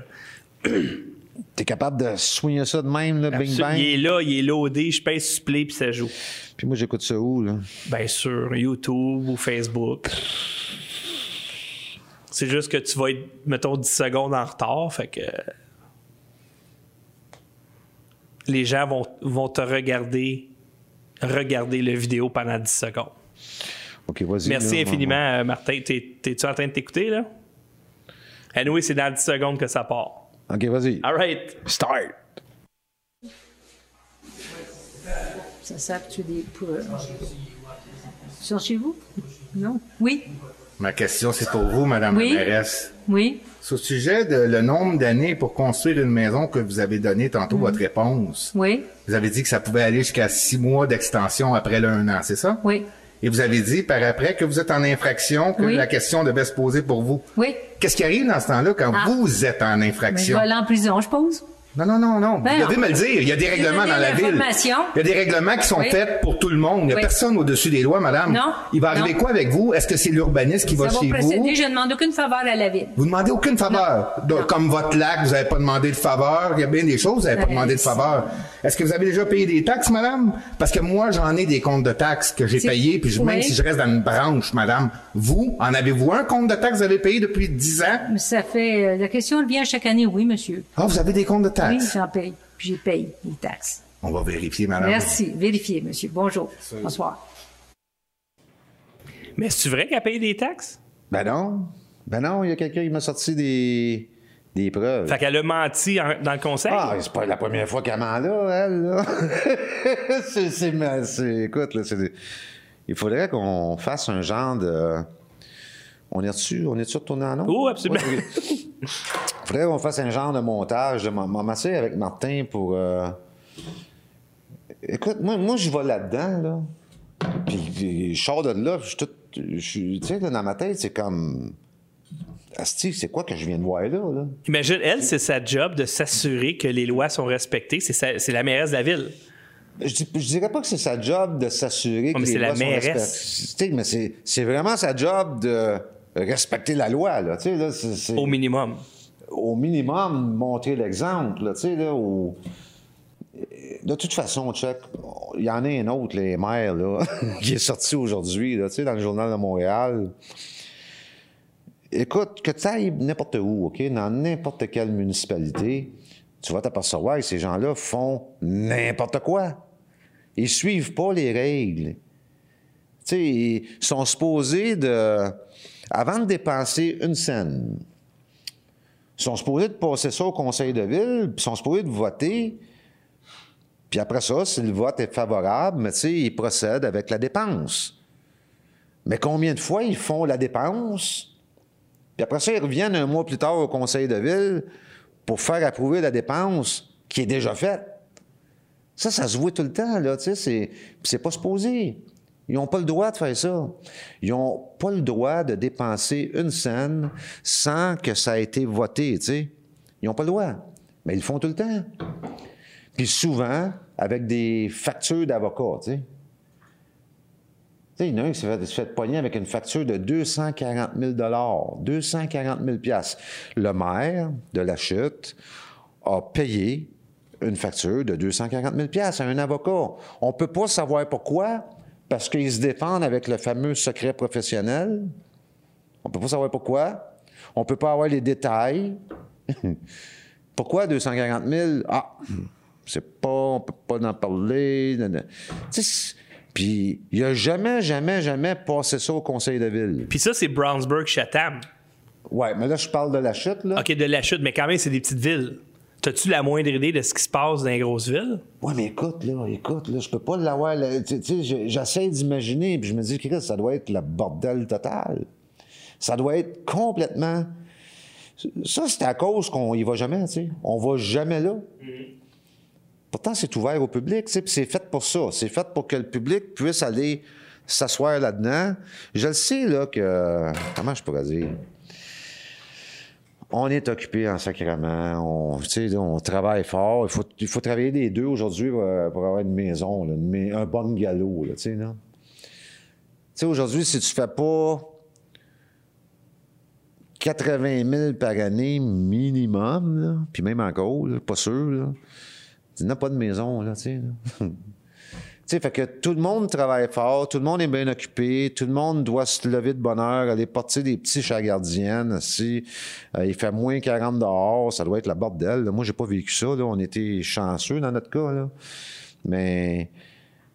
T'es capable de soigner ça de même, là, bing bang? Il est là, il est loadé, je pèse sur play puis ça joue. Puis moi, j'écoute ça où, là? Ben, sur YouTube ou Facebook. C'est juste que tu vas être, mettons, 10 secondes en retard, fait que. Les gens vont, vont te regarder, regarder la vidéo pendant 10 secondes. OK, vas-y. Merci là, infiniment, euh, Martin. T'es- T'es-tu en train de t'écouter, là? Anyway, c'est dans 10 secondes que ça part. OK, vas-y. All right. Start. Ça sert tu des pour. Ils sont chez vous? Non? Oui? Ma question, c'est pour vous, Madame Oui. la mairesse. Oui? C'est Au sujet de le nombre d'années pour construire une maison que vous avez donné tantôt votre réponse. Oui? Vous avez dit que ça pouvait aller jusqu'à six mois d'extension après le un an, c'est ça? Oui? Et vous avez dit par après que vous êtes en infraction, que Oui. la question devait se poser pour vous. Oui? Qu'est-ce qui arrive dans ce temps-là quand Ah. vous êtes en Mais je infraction? vais aller en prison, je pose. Non, non, non, non. Ben vous devez non. me le dire. Il y a des règlements dans la ville. Il y a des règlements qui sont Oui. faits pour tout le monde. Il n'y a Oui. personne au-dessus des lois, madame. Non. Il va arriver Non. quoi avec vous? Est-ce que c'est l'urbaniste qui va, Ça va chez procéder, vous? je ne demande aucune faveur à la ville. Vous demandez aucune faveur. Donc. Comme votre lac, vous n'avez pas demandé de faveur. Il y a bien des choses, vous n'avez pas Ouais. demandé de faveur. Est-ce que vous avez déjà payé des taxes, madame? Parce que moi, j'en ai des comptes de taxes que j'ai payés, puis je- même Oui. si je reste dans une branche, madame, vous, en avez-vous un compte de taxes que vous avez payé depuis 10 ans? Ça fait. euh, la question revient chaque année, oui, monsieur. Ah, vous avez des comptes de Oui, taxes? j'en paye. Puis j'ai payé les taxes. On va vérifier, madame. Merci. Vérifiez, monsieur. Bonjour. Bonsoir. Mais c'est-tu vrai qu'elle paye des taxes? Ben non. Ben non, il y a quelqu'un qui m'a sorti des, des preuves. Fait qu'elle a menti en- dans le conseil? Ah, c'est pas la première fois qu'elle ment là, elle, là. c'est, c'est, c'est- écoute, là, c'est, il faudrait qu'on fasse un genre de... On est dessus, on est retourné en ondes? Oh, absolument. Ouais, ok. Il faudrait qu'on fasse un genre de montage. Je m'asseoir avec Martin pour... euh, Écoute, moi, moi je vais là-dedans, là. Puis, je sors de là, je suis tout... Tu sais, dans ma tête, c'est comme... Asti, c'est quoi que je viens de voir là, là? Imagine, elle, c'est sa job de s'assurer que les lois sont respectées. C'est la mairesse de la ville. Je, je dirais pas que c'est sa job de s'assurer que les lois sont respectées, mais c'est, c'est vraiment sa job de respecter la loi, là, tu sais, là, c'est, c'est- Au minimum. au minimum, montrer l'exemple, là, tu sais, là, De toute façon, il y en a un autre, les maires, là, qui est sorti aujourd'hui, là, tu sais, dans le Journal de Montréal. Écoute, que tu ailles n'importe où, OK, dans n'importe quelle municipalité, tu vas t'apercevoir que ces gens-là font n'importe quoi. Ils suivent pas les règles. Tu sais, ils sont supposés de... Avant de dépenser une scène, ils sont supposés de passer ça au conseil de ville, puis ils sont supposés de voter. Puis après ça, si le vote est favorable, mais tu sais, ils procèdent avec la dépense. Mais combien de fois ils font la dépense, puis après ça, ils reviennent un mois plus tard au conseil de ville pour faire approuver la dépense qui est déjà faite. Ça, ça se voit tout le temps, là, tu sais, c'est, pas supposé. Ils n'ont pas le droit de faire ça. Ils n'ont pas le droit de dépenser une scène sans que ça ait été voté, tu sais. Ils n'ont pas le droit. Mais ils le font tout le temps. Puis souvent, avec des factures d'avocats, tu sais. Tu sais, il y en a un qui s'est fait, fait avec une facture de 240 000 240 000 Le maire de la chute a payé une facture de 240 000 à un avocat. On ne peut pas savoir pourquoi, parce qu'ils se défendent avec le fameux secret professionnel. On ne peut pas savoir pourquoi. On ne peut pas avoir les détails. pourquoi 240 000? Ah, c'est pas, on peut pas en parler. Puis, il a jamais, jamais, jamais passé ça au conseil de ville. Puis ça, c'est Brownsburg-Chatham. Ouais, mais là, je parle de la chute, là. OK, de la chute, mais quand même, c'est des petites villes. T'as-tu la moindre idée de ce qui se passe dans les grosses villes? Ouais, mais écoute, là, écoute, là, je peux pas l'avoir. Tu sais, je- j'essaie d'imaginer, puis je me dis, Chris, ça doit être le bordel total. Ça doit être complètement. Ça, c'est à cause qu'on y va jamais, tu sais. On va jamais là. Pourtant, c'est ouvert au public, tu sais, puis c'est fait pour ça. C'est fait pour que le public puisse aller s'asseoir là-dedans. Je le sais, là, que. Comment je pourrais dire? On est occupé en sacrement, on, on travaille fort. Il faut, il faut travailler les deux aujourd'hui pour, avoir une maison, un bon galop. Aujourd'hui, si tu fais pas 80 000 par année minimum, puis même encore, pas sûr, tu n'as pas de maison, là, tu sais. là. Sais, fait que tout le monde travaille fort, tout le monde est bien occupé, tout le monde doit se lever de bonne heure, aller porter des petits chats gardiennes. Si euh, il fait moins 40 dehors, ça doit être la bordel. là. Moi, j'ai pas vécu ça. Là. On était chanceux dans notre cas. Là. Mais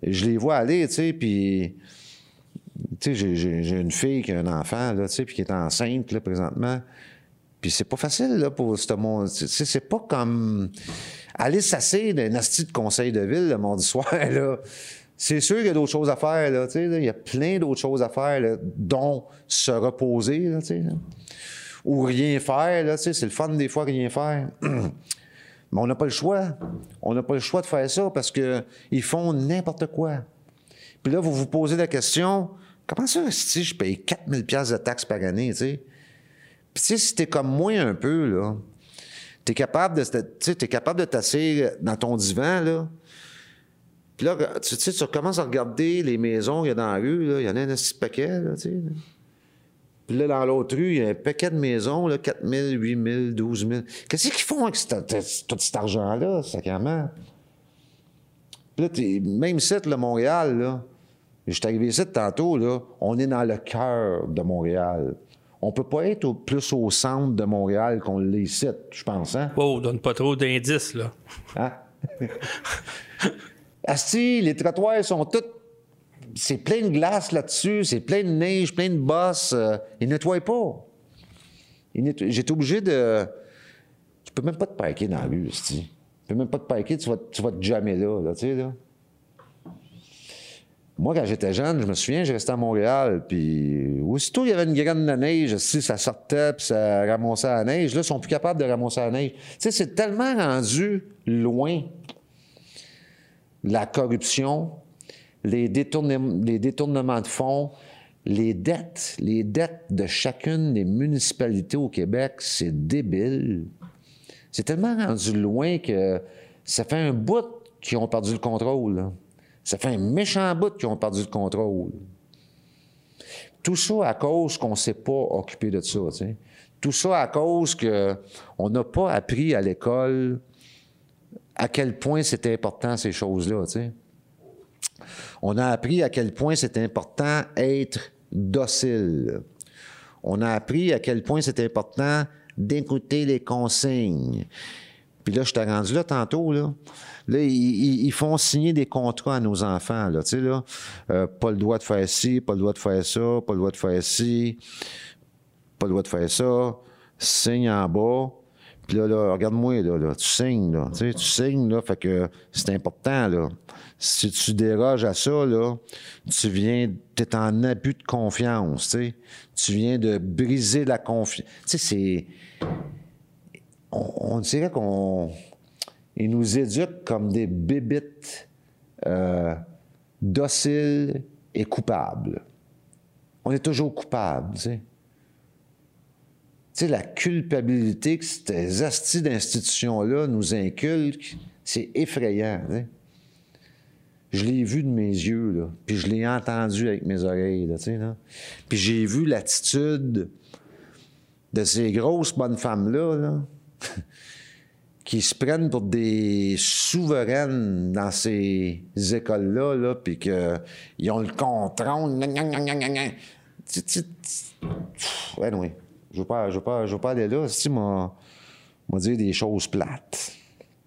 je les vois aller, tu sais, puis... Tu sais, j'ai une fille qui a un enfant, là, tu sais, puis qui est enceinte, là, présentement. Puis c'est pas facile, là, pour ce monde. Tu sais, c'est pas comme aller s'asseoir d'un asti de conseil de ville le mardi soir, là. C'est sûr qu'il y a d'autres choses à faire, là. Il y a plein d'autres choses à faire, là, dont se reposer, là, là. Ou rien faire. C'est le fun, des fois, rien faire. Mais on n'a pas le choix. On n'a pas le choix de faire ça parce que ils font n'importe quoi. Puis là, vous vous posez la question, comment ça, si je paye 4000 pièces de taxes par année, tu sais? Puis tu sais, si t'es comme moi un peu, là, t'es capable de, capable de t'asseoir dans ton divan, là. Puis là, tu sais, tu recommences à regarder les maisons qu'il y a dans la rue. Il y en a un petit paquet, là. Puis là, dans l'autre rue, il y a un paquet de maisons, là, 4 000, 8 000, 12 000. Qu'est-ce qu'ils font avec tout cet argent-là, sacrément? Puis là, même ici, là, Montréal, je suis arrivé ici tantôt, là, on est dans le cœur de Montréal. On peut pas être au- plus au centre de Montréal qu'on l'est ici, je pense, hein? Wow, donne pas trop d'indices, là. Hein? Asti, les trottoirs sont tous. C'est plein de glace là-dessus, c'est plein de neige, plein de bosses. euh, ils nettoient pas. J'étais obligé de. Tu peux même pas te parquer dans la rue, Asti. Tu peux même pas te parquer, tu vas, tu vas te jammer là, là, tu sais, là. Moi, quand j'étais jeune, je me souviens, j'ai resté à Montréal, puis aussitôt il y avait une graine de neige, si ça sortait, puis ça ramassait la neige, là, ils sont plus capables de ramasser la neige. Tu sais, c'est tellement rendu loin la corruption, les, détournem- les détournements de fonds, les dettes, les dettes de chacune des municipalités au Québec, c'est débile. C'est tellement rendu loin que ça fait un bout qu'ils ont perdu le contrôle. Ça fait un méchant bout qu'ils ont perdu le contrôle. Tout ça à cause qu'on ne s'est pas occupé de ça. Tout ça à cause qu'on n'a pas appris à l'école à quel point c'était important ces choses-là. On a appris à quel point c'était important être docile. On a appris à quel point c'était important d'écouter les consignes. Puis là, je t'ai rendu là tantôt, là. Là, ils, ils- font signer des contrats à nos enfants, là, tu sais, là. Euh, pas le droit de faire ci, pas le droit de faire ça, pas le droit de faire ci, pas le droit de faire ça. Signe en bas. Puis là, là, regarde-moi, là, là, tu signes, là. Tu signes, là, fait que c'est important, là. Si tu déroges à ça, là, tu viens, t'es en abus de confiance, tu sais. Tu viens de briser la confiance. Tu sais, c'est on, on dirait qu'on ils nous éduquent comme des bébites euh, dociles et coupables. On est toujours coupable, tu sais. Tu sais, la culpabilité que ces astis d'institutions-là nous inculquent, c'est effrayant. Je l'ai vu de mes yeux, là, puis je l'ai entendu avec mes oreilles, là, tu sais. Puis j'ai vu l'attitude de ces grosses bonnes femmes-là, là, qui se prennent pour des souveraines dans ces écoles-là, là, puis qu'ils ont le contrôle. ouais, oui. Je veux pas, je veux pas, je veux pas aller là. Si m'a dire des choses plates.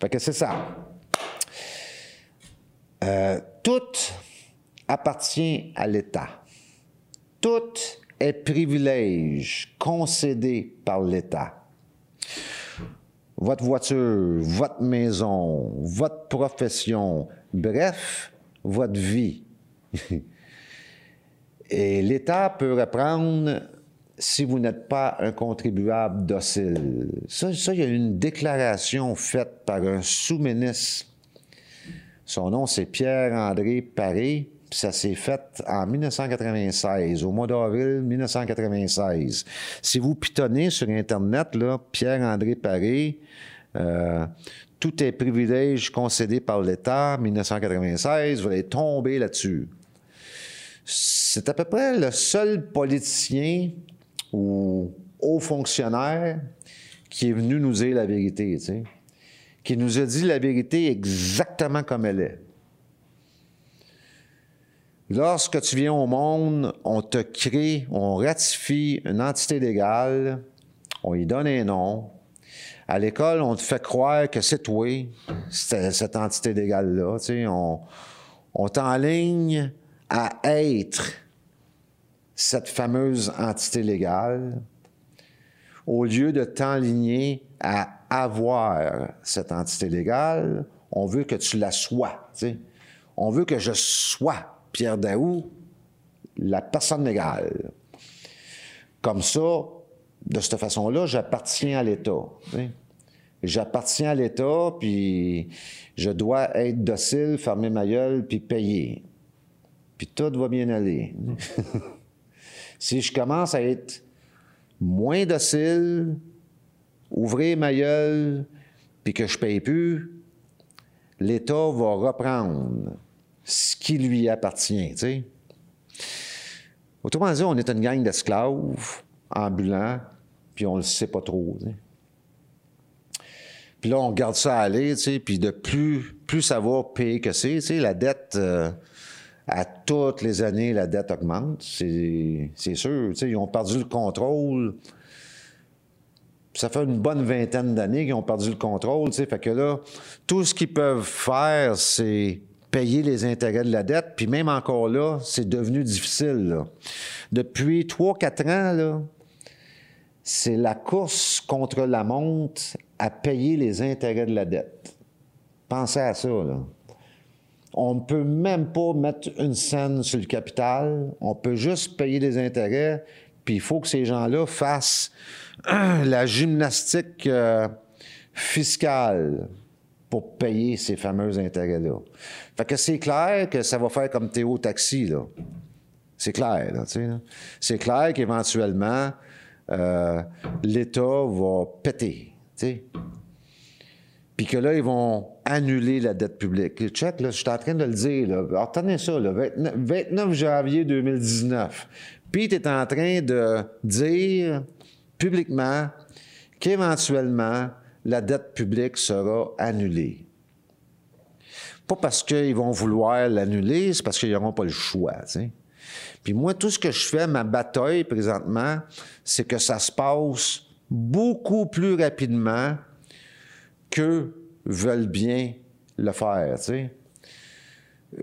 fait que c'est ça. Euh, tout appartient à l'État. Tout est privilège concédé par l'État. Votre voiture, votre maison, votre profession, bref, votre vie. Et l'État peut reprendre si vous n'êtes pas un contribuable docile. Ça, ça, il y a une déclaration faite par un sous-ministre. Son nom, c'est Pierre-André Paré. Ça s'est fait en 1996, au mois d'avril 1996. Si vous pitonnez sur Internet, Pierre-André Paré, euh, tout est privilège concédé par l'État, 1996, vous allez tomber là-dessus. C'est à peu près le seul politicien ou haut fonctionnaire qui est venu nous dire la vérité, qui nous a dit la vérité exactement comme elle est. Lorsque tu viens au monde, on te crée, on ratifie une entité légale, on y donne un nom. À l'école, on te fait croire que c'est toi, cette entité légale-là. tu sais, On, on t'enligne à être cette fameuse entité légale, au lieu de t'enligner à avoir cette entité légale, on veut que tu la sois. On veut que je sois Pierre Daou, la personne légale. Comme ça, de cette façon-là, j'appartiens à l'État. J'appartiens à l'État, puis je dois être docile, fermer ma gueule, puis payer. Puis tout va bien aller. si je commence à être moins docile, ouvrir ma gueule, puis que je paye plus, l'État va reprendre ce qui lui appartient. Autrement dit, on est une gang d'esclaves ambulants, puis on le sait pas trop. Puis là, on regarde ça aller, puis de plus, plus va payer que c'est, la dette, euh, à toutes les années, la dette augmente, c'est sûr, ils ont perdu le contrôle. Ça fait une bonne vingtaine d'années qu'ils ont perdu le contrôle, fait que là, tout ce qu'ils peuvent faire, c'est payer les intérêts de la dette, puis même encore là, c'est devenu difficile. Depuis 3-4 ans, c'est la course contre la montre à payer les intérêts de la dette. Pensez à ça. On ne peut même pas mettre une scène sur le capital. On peut juste payer les intérêts. Puis il faut que ces gens-là fassent la gymnastique euh, fiscale pour payer ces fameux intérêts-là. Fait que c'est clair que ça va faire comme Théo Taxi, là. C'est clair, là, tu sais. C'est clair qu'éventuellement, euh, l'État va péter, tu sais. Puis que là, ils vont annuler la dette publique. Check, là, je suis en train de le dire. Là. Alors, tenez ça, là, 29, 29 janvier 2019. Puis, tu es en train de dire publiquement qu'éventuellement, la dette publique sera annulée. Pas parce qu'ils vont vouloir l'annuler, c'est parce qu'ils n'auront pas le choix. Puis moi, tout ce que je fais, ma bataille présentement, c'est que ça se passe beaucoup plus rapidement qu'eux veulent bien le faire.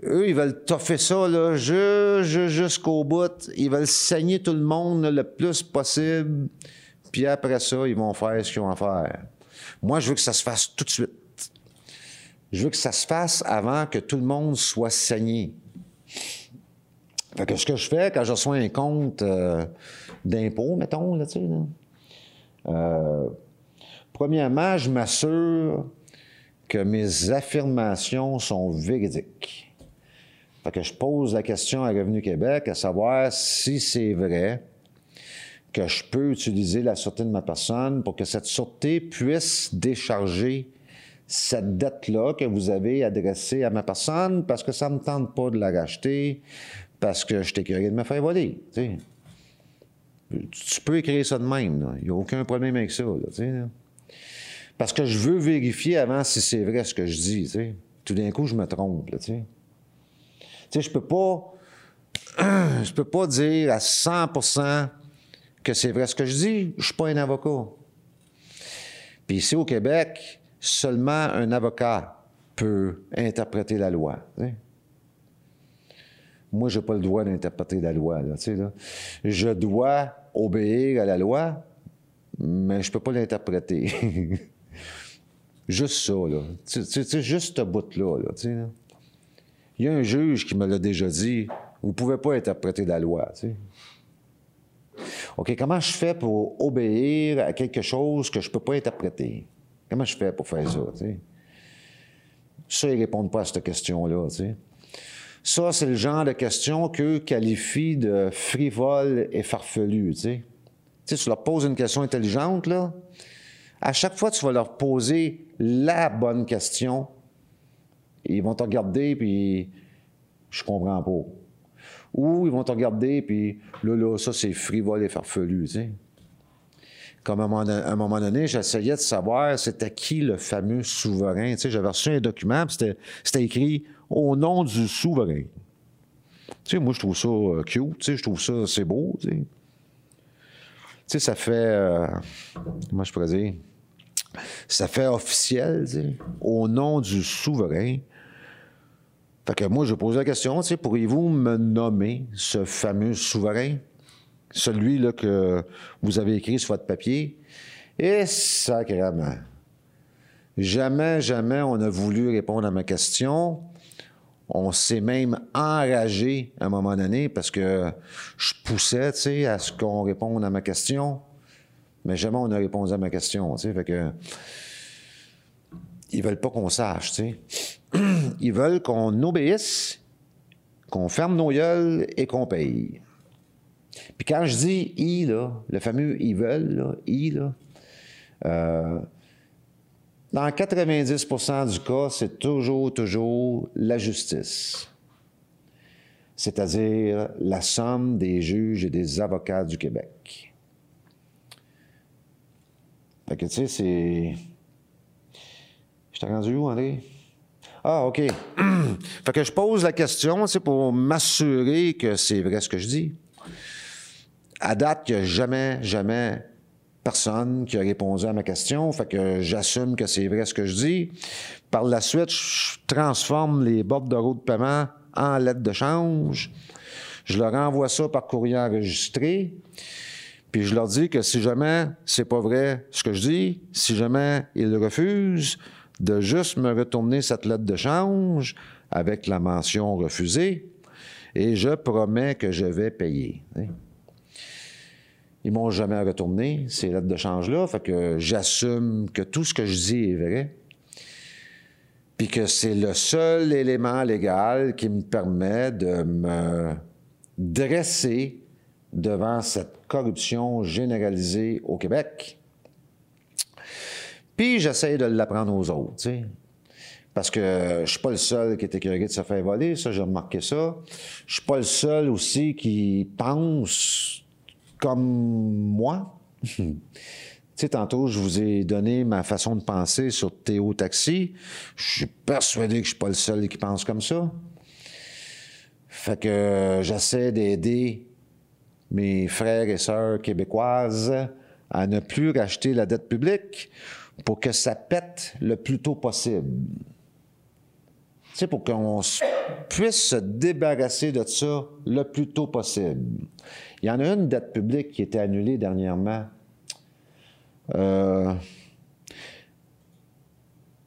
Eux, ils veulent toffer ça, jusqu'au bout. Ils veulent saigner tout le monde le plus possible. Puis après ça, ils vont faire ce qu'ils ont à faire. Moi, je veux que ça se fasse tout de suite. Je veux que ça se fasse avant que tout le monde soit saigné. Fait que ce que je fais quand je reçois un compte euh, d'impôt, mettons, là, tu sais, là, euh, premièrement, je m'assure que mes affirmations sont véridiques. Fait que je pose la question à Revenu Québec à savoir si c'est vrai que je peux utiliser la sûreté de ma personne pour que cette sûreté puisse décharger cette dette-là que vous avez adressée à ma personne parce que ça ne me tente pas de la racheter, parce que je t'ai de me faire voler. tu peux écrire ça de même. Il n'y a aucun problème avec ça. Parce que je veux vérifier avant si c'est vrai ce que je dis. Tout d'un coup, je me trompe. Je peux peux pas dire à 100% que c'est vrai ce que je dis. Je suis pas un avocat. Puis ici au Québec, seulement un avocat peut interpréter la loi. Moi, j'ai pas le droit d'interpréter la loi. Je dois obéir à la loi, mais je peux pas l'interpréter. juste ça, là. Sais, juste ce bout-là. Il y a un juge qui me l'a déjà dit, vous pouvez pas interpréter la loi. OK, comment je fais pour obéir à quelque chose que je peux pas interpréter? Comment je fais pour faire ça? Ça, ils répondent pas à cette question-là. Ça, c'est le genre de question qu'eux qualifient de frivole et farfelu, tu leur poses une question intelligente, là. À chaque fois, tu vas leur poser la bonne question. Ils vont te regarder, puis je comprends pas. Ou ils vont te regarder, puis là, là, ça, c'est frivole et farfelu. À un moment donné, j'essayais de savoir c'était qui le fameux souverain. Tu sais, j'avais reçu un document, c'était, écrit au nom du souverain. Tu sais, moi, je trouve ça euh, cute, tu sais, je trouve ça, c'est beau. Tu sais, ça fait, euh, comment je pourrais dire, ça fait officiel, tu sais, au nom du souverain. Fait que moi, je pose la question, tu sais, pourriez-vous me nommer ce fameux souverain? Celui là que vous avez écrit sur votre papier? Et sacrément. Jamais, jamais on a voulu répondre à ma question. On s'est même enragé à un moment donné parce que je poussais, tu sais, à ce qu'on réponde à ma question. Mais jamais on a répondu à ma question, tu sais. Fait que. Ils veulent pas qu'on sache. Ils veulent qu'on obéisse, qu'on ferme nos gueules et qu'on paye. Puis quand je dis ils, là, le fameux ils veulent, ils, là, euh, dans 90% du cas, c'est toujours, toujours la justice. C'est-à-dire la somme des juges et des avocats du Québec. Fait que, tu sais, c'est. Je t'ai rendu où, André? Ah, OK. fait que je pose la question, c'est pour m'assurer que c'est vrai ce que je dis. À date, il n'y a jamais, jamais personne qui a répondu à ma question. Fait que j'assume que c'est vrai ce que je dis. Par la suite, je transforme les bordereaux de paiement en lettres de change. Je leur envoie ça par courrier enregistré. Puis je leur dis que si jamais c'est pas vrai ce que je dis, si jamais ils refusent, de juste me retourner cette lettre de change avec la mention refusée et je promets que je vais payer. Ils m'ont jamais retourné ces lettres de change-là, fait que j'assume que tout ce que je dis est vrai, puis que c'est le seul élément légal qui me permet de me dresser devant cette corruption généralisée au Québec. Puis j'essaie de l'apprendre aux autres. Parce que je suis pas le seul qui est écœuré de se faire voler, ça, j'ai remarqué ça. Je suis pas le seul aussi qui pense comme moi. tu sais, tantôt, je vous ai donné ma façon de penser sur Théo Taxi. Je suis persuadé que je suis pas le seul qui pense comme ça. Fait que j'essaie d'aider mes frères et sœurs québécoises à ne plus racheter la dette publique pour que ça pète le plus tôt possible. Tu sais, pour qu'on puisse se débarrasser de ça le plus tôt possible. Il y en a une dette publique qui a été annulée dernièrement. Euh...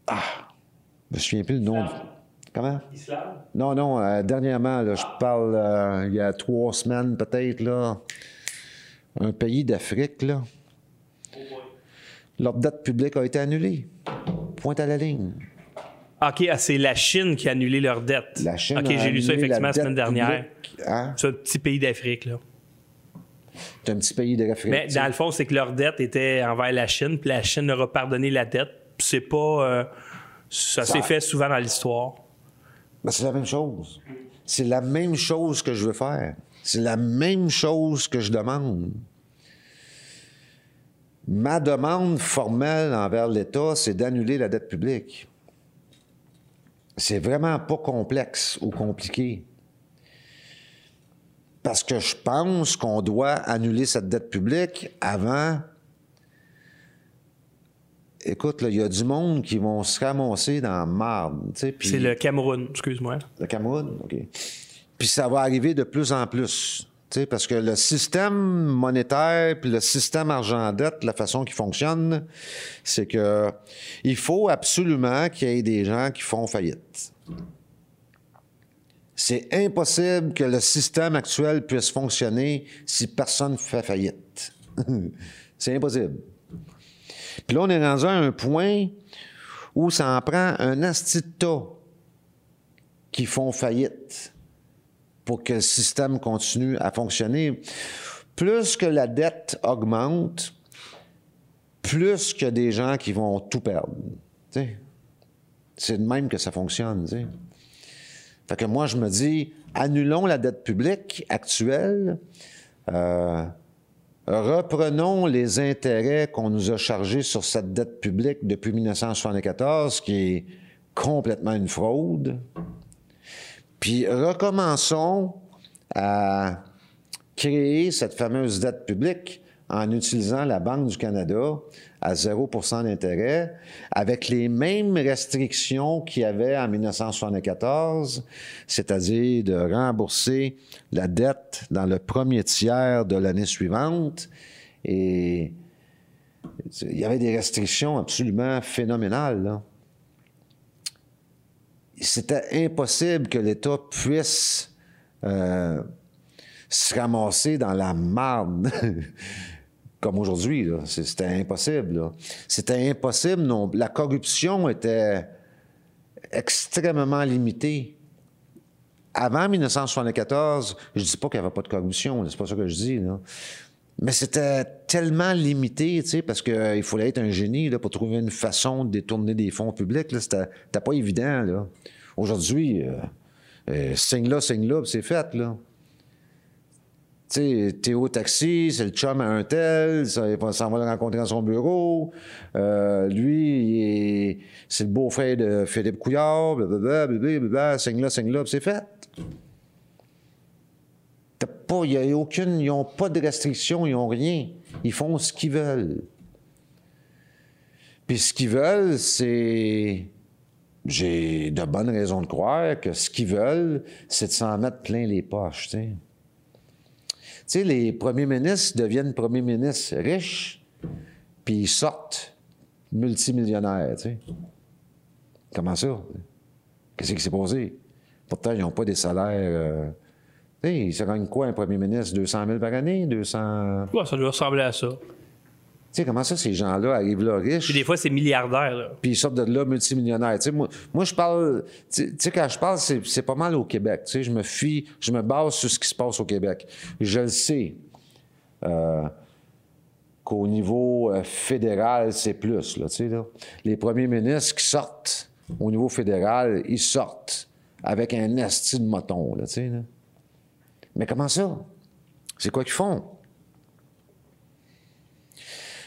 Ah, je me souviens plus le nom. Comment? Islam? Non, non, euh, dernièrement, là, je parle euh, il y a trois semaines peut-être, là. Un pays d'Afrique, là. Leur dette publique a été annulée. Point à la ligne. OK, ah, c'est la Chine qui a annulé leur dette. La Chine OK, j'ai lu ça effectivement la semaine dernière. hein? C'est un petit pays d'Afrique, là. C'est un petit pays d'Afrique. Mais dans le fond, c'est que leur dette était envers la Chine, puis la Chine leur a pardonné la dette. C'est pas. euh, ça Ça- s'est fait souvent dans l'histoire. Ben, c'est la même chose. C'est la même chose que je veux faire. C'est la même chose que je demande. Ma demande formelle envers l'État, c'est d'annuler la dette publique. C'est vraiment pas complexe ou compliqué. Parce que je pense qu'on doit annuler cette dette publique avant. Écoute, il y a du monde qui vont se ramasser dans la marde. C'est le Cameroun, excuse-moi. le Cameroun, OK. Puis ça va arriver de plus en plus. Parce que le système monétaire puis le système argent-dette, la façon qu'il fonctionne, c'est que il faut absolument qu'il y ait des gens qui font faillite. C'est impossible que le système actuel puisse fonctionner si personne fait faillite. c'est impossible. Puis là, on est rendu à un point où ça en prend un asti de tas qui font faillite pour que le système continue à fonctionner. Plus que la dette augmente, plus que des gens qui vont tout perdre. C'est de même que ça fonctionne. Fait que moi, je me dis, annulons la dette publique actuelle, euh, reprenons les intérêts qu'on nous a chargés sur cette dette publique depuis 1974, qui est complètement une fraude. Puis recommençons à créer cette fameuse dette publique en utilisant la Banque du Canada à 0% d'intérêt, avec les mêmes restrictions qu'il y avait en 1974, c'est-à-dire de rembourser la dette dans le premier tiers de l'année suivante. Et il y avait des restrictions absolument phénoménales. C'était impossible que l'État puisse euh, se ramasser dans la marde comme aujourd'hui. C'était impossible. C'était impossible. Non. La corruption était extrêmement limitée. Avant 1974, je dis pas qu'il n'y avait pas de corruption, c'est pas ça que je dis. Mais c'était tellement limité, tu sais, parce qu'il fallait être un génie là, pour trouver une façon de détourner des fonds publics. C'était pas évident. Aujourd'hui, euh, euh, signe là, signe là, c'est fait. là. Tu sais, t'es au taxi, c'est le chum à un tel, ça, il s'en va le rencontrer dans son bureau. Euh, lui, c'est le beau-frère de Philippe Couillard, blablabla, blablabla, signe là, signe là, c'est fait. Il y a aucune, ils n'ont pas de restrictions, ils n'ont rien. Ils font ce qu'ils veulent. Puis ce qu'ils veulent, c'est. J'ai de bonnes raisons de croire que ce qu'ils veulent, c'est de s'en mettre plein les poches, tu sais. Les premiers ministres deviennent premiers ministres riches, puis ils sortent multimillionnaires. Comment ça? Qu'est-ce qui s'est passé? Pourtant, ils n'ont pas des salaires. euh, tu sais, ils se gagnent quoi, un premier ministre? 200 000 par année? 200. Ouais, ça doit ressembler à ça. Tu sais, comment ça, ces gens-là arrivent là riches? Puis des fois, c'est milliardaire. Là. puis ils sortent de là multimillionnaires. Tu sais, moi, moi, je parle, tu sais- quand je parle, c'est, pas mal au Québec. Tu sais, je me fie, je me base sur ce qui se passe au Québec. Je le sais euh, qu'au niveau euh, fédéral, c'est plus. Là, tu sais, là. Les premiers ministres qui sortent au niveau fédéral, ils sortent avec un esti de moton. Là, tu sais, là. Mais comment ça? C'est quoi qu'ils font?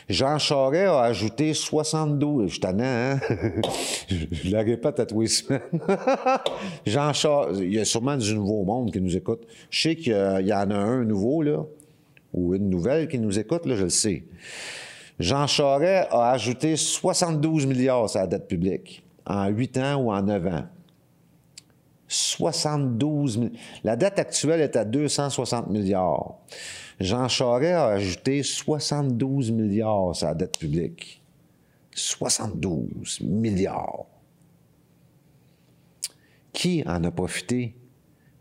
Jean Charest a ajouté 72. Je tannant, hein? je la répète à tous les semaines. Jean Charest, il y a sûrement du nouveau monde qui nous écoute. Je sais qu'il y en a un nouveau, là, ou une nouvelle qui nous écoute, là, je le sais. Jean Charest a ajouté 72 milliards à la dette publique en 8 ans ou en 9 ans. 72 000. La dette actuelle est à 260 milliards. Jean Charest a ajouté 72 milliards sur la dette publique. 72 milliards. Qui en a profité?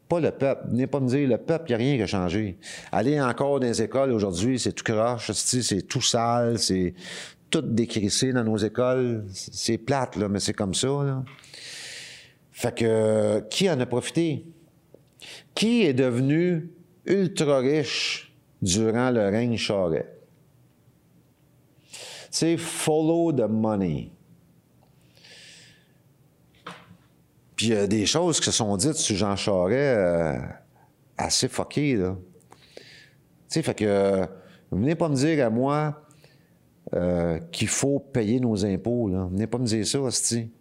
Pas le peuple. Venez pas me dire, le peuple, il n'y a rien qui a changé. Aller encore dans les écoles aujourd'hui, c'est tout croche, c'est tout sale, c'est tout décrissé dans nos écoles. C'est plate, là, mais c'est comme ça. Fait que, qui en a profité? Qui est devenu ultra riche durant le règne Charest? C'est follow the money. Puis il y a des choses qui se sont dites sur Jean Charest euh, assez fuckées, là. Tu sais, fait que, euh, venez pas me dire à moi euh, qu'il faut payer nos impôts, là. Venez pas me dire ça, hostie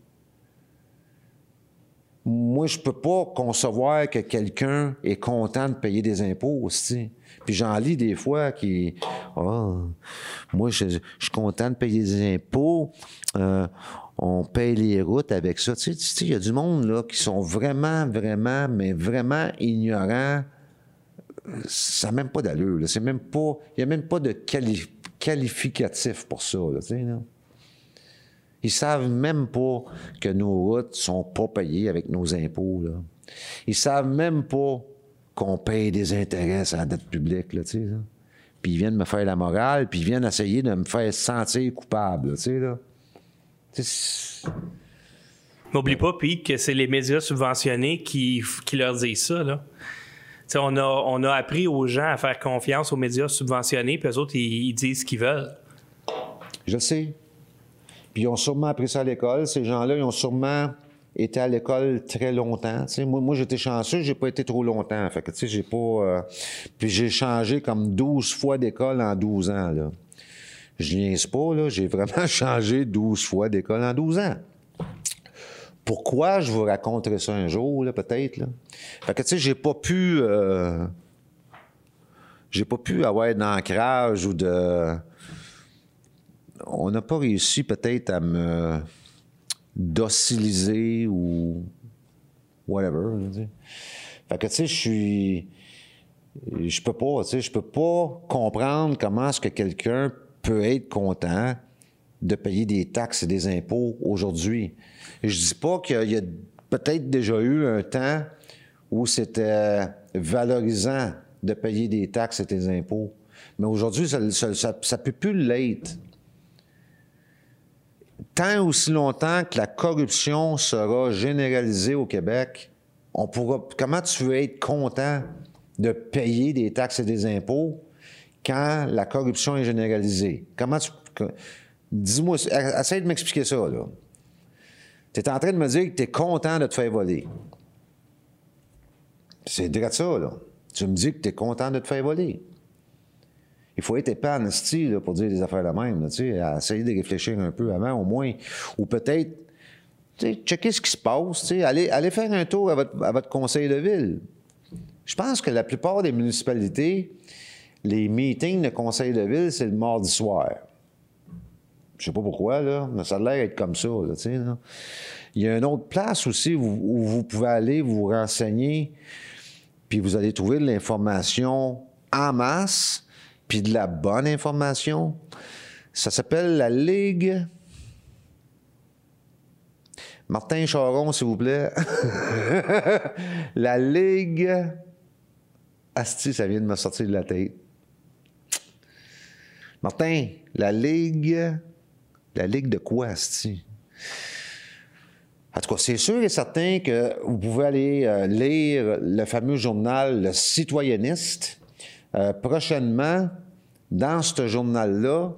moi, je peux pas concevoir que quelqu'un est content de payer des impôts aussi. Puis j'en lis des fois qui, ah, moi, je, suis content de payer des impôts. Euh, on paye les routes avec ça. Tu sais, il y a du monde là qui sont vraiment, vraiment, mais vraiment ignorants. Ça n'a même pas d'allure. C'est même pas, il y a même pas de quali- qualificatif pour ça. Là, tu sais, là. Ils savent même pas que nos routes sont pas payées avec nos impôts. Là. Ils savent même pas qu'on paye des intérêts à la dette publique. Là, là. Puis ils viennent me faire la morale, puis ils viennent essayer de me faire sentir coupable. là, pas, Pete, que c'est les médias subventionnés qui, qui leur disent ça. Là. On, a, on a appris aux gens à faire confiance aux médias subventionnés, puis eux autres, ils, ils disent ce qu'ils veulent. Je sais. Puis ils ont sûrement appris ça à l'école. Ces gens-là, ils ont sûrement été à l'école très longtemps. Tu sais, moi, moi j'étais chanceux, j'ai pas été trop longtemps. Fait que, tu sais, j'ai pas... euh, Puis j'ai changé comme 12 fois d'école en 12 ans, là. Je niaise pas, là. J'ai vraiment changé 12 fois d'école en 12 ans. Pourquoi? Je vous raconterai ça un jour, là, peut-être, là? Fait que, tu sais, j'ai pas pu... euh, j'ai pas pu avoir d'ancrage ou de. On n'a pas réussi peut-être à me dociliser ou whatever. Fait que tu sais, je suis. Je peux pas, tu sais, je peux pas comprendre comment est-ce que quelqu'un peut être content de payer des taxes et des impôts aujourd'hui. Je dis pas qu'il y a peut-être déjà eu un temps où c'était valorisant de payer des taxes et des impôts. Mais aujourd'hui, ça ne peut plus l'être. Tant aussi longtemps que la corruption sera généralisée au Québec, on pourra. Comment tu veux être content de payer des taxes et des impôts quand la corruption est généralisée? Comment tu. Dis-moi, essaye de m'expliquer ça, là. Tu es en train de me dire que tu es content de te faire voler. C'est direct ça, là. Tu me dis que tu es content de te faire voler. Il faut être épais pour dire des affaires de même, tu essayer de réfléchir un peu avant, au moins. Ou peut-être, tu sais, checker ce qui se passe, tu sais, aller faire un tour à votre, conseil de ville. Je pense que la plupart des municipalités, les meetings de conseil de ville, c'est le mardi soir. Je sais pas pourquoi, là, mais ça a l'air d'être comme ça, tu sais. Il y a une autre place aussi où, où vous pouvez aller vous renseigner, puis vous allez trouver de l'information en masse, puis de la bonne information. Ça s'appelle la Ligue. Martin Charon, s'il vous plaît. la Ligue. Asti, ça vient de me sortir de la tête. Martin, la Ligue. La Ligue de quoi, Asti? En tout cas, c'est sûr et certain que vous pouvez aller euh, lire le fameux journal Le Citoyenniste. Euh, prochainement, dans ce journal-là,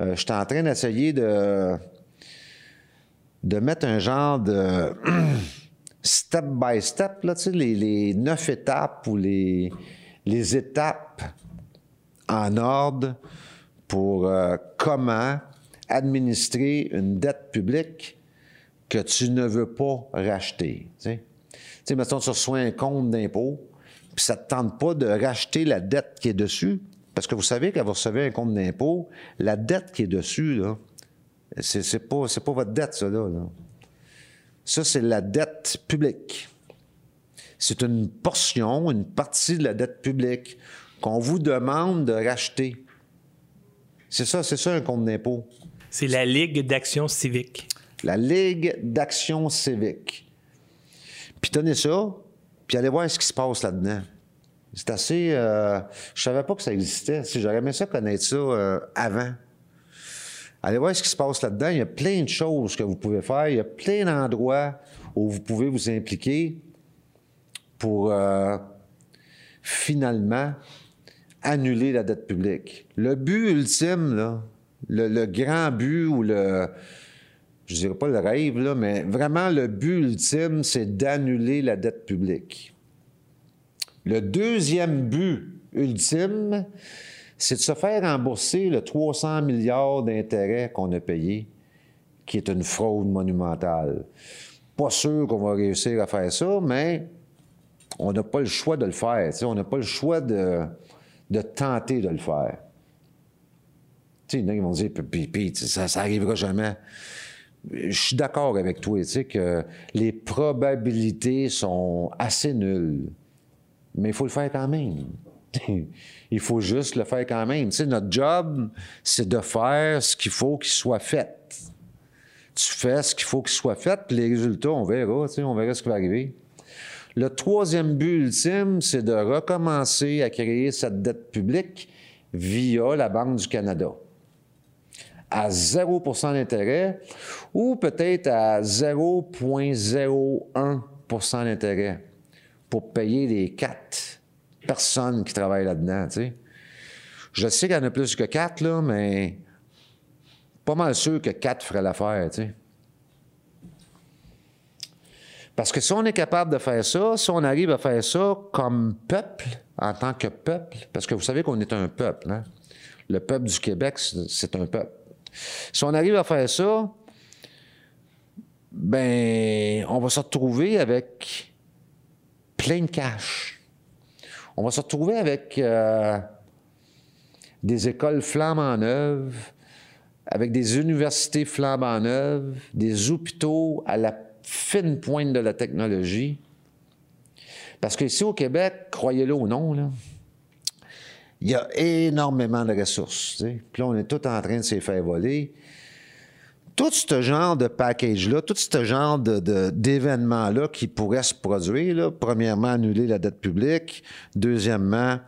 euh, je suis en train d'essayer de, de mettre un genre de step by step, là, tu sais, les, neuf étapes ou les, les étapes en ordre pour euh, comment administrer une dette publique que tu ne veux pas racheter. Tu sais, Tu sais mettons, tu reçois un compte d'impôt, puis ça ne te tente pas de racheter la dette qui est dessus, parce que vous savez quand vous recevez un compte d'impôt, la dette qui est dessus, là, c'est, c'est pas, c'est pas votre dette, ça, là. là. Ça, c'est la dette publique. C'est une portion, une partie de la dette publique qu'on vous demande de racheter. C'est ça, c'est ça un compte d'impôt. C'est la Ligue d'action civique. La Ligue d'action civique. Puis tenez ça, puis allez voir ce qui se passe là-dedans. C'est assez... Euh, je savais pas que ça existait. J'aurais aimé ça connaître ça euh, avant. Allez voir ce qui se passe là-dedans. Il y a plein de choses que vous pouvez faire. Il y a plein d'endroits où vous pouvez vous impliquer pour euh, finalement annuler la dette publique. Le but ultime, là, le grand but ou le, je dirais pas le rêve, là, mais vraiment le but ultime, c'est d'annuler la dette publique. Le deuxième but ultime, c'est de se faire rembourser le 300 milliards d'intérêts qu'on a payés, qui est une fraude monumentale. Pas sûr qu'on va réussir à faire ça, mais on n'a pas le choix de le faire. On n'a pas le choix de, de tenter de le faire. Il y en a qui vont dire, ça, ça jamais. Je suis d'accord avec toi, tu sais, que les probabilités sont assez nulles. Mais il faut le faire quand même. il faut juste le faire quand même. Tu sais, notre job, c'est de faire ce qu'il faut qu'il soit fait. Tu fais ce qu'il faut qu'il soit fait, puis les résultats, on verra, tu sais, on verra ce qui va arriver. Le troisième but ultime, c'est de recommencer à créer cette dette publique via la Banque du Canada à 0% d'intérêt ou peut-être à 0,01% d'intérêt pour payer les quatre personnes qui travaillent là-dedans. tu sais. Je sais qu'il y en a plus que quatre, là, mais pas mal sûr que quatre feraient l'affaire. tu sais. Parce que si on est capable de faire ça, si on arrive à faire ça comme peuple, en tant que peuple, parce que vous savez qu'on est un peuple, hein? le peuple du Québec, c'est un peuple. Si on arrive à faire ça, ben, on va se retrouver avec plein de cash. On va se retrouver avec euh, des écoles flambant neuves, avec des universités flambant neuves, des hôpitaux à la fine pointe de la technologie. Parce qu'ici au Québec, croyez-le ou non, là, il y a énormément de ressources. Puis là, on est tout en train de se faire voler. Tout ce genre de package-là, tout ce genre d'événements-là qui pourraient se produire, premièrement, annuler la dette publique. Deuxièmement,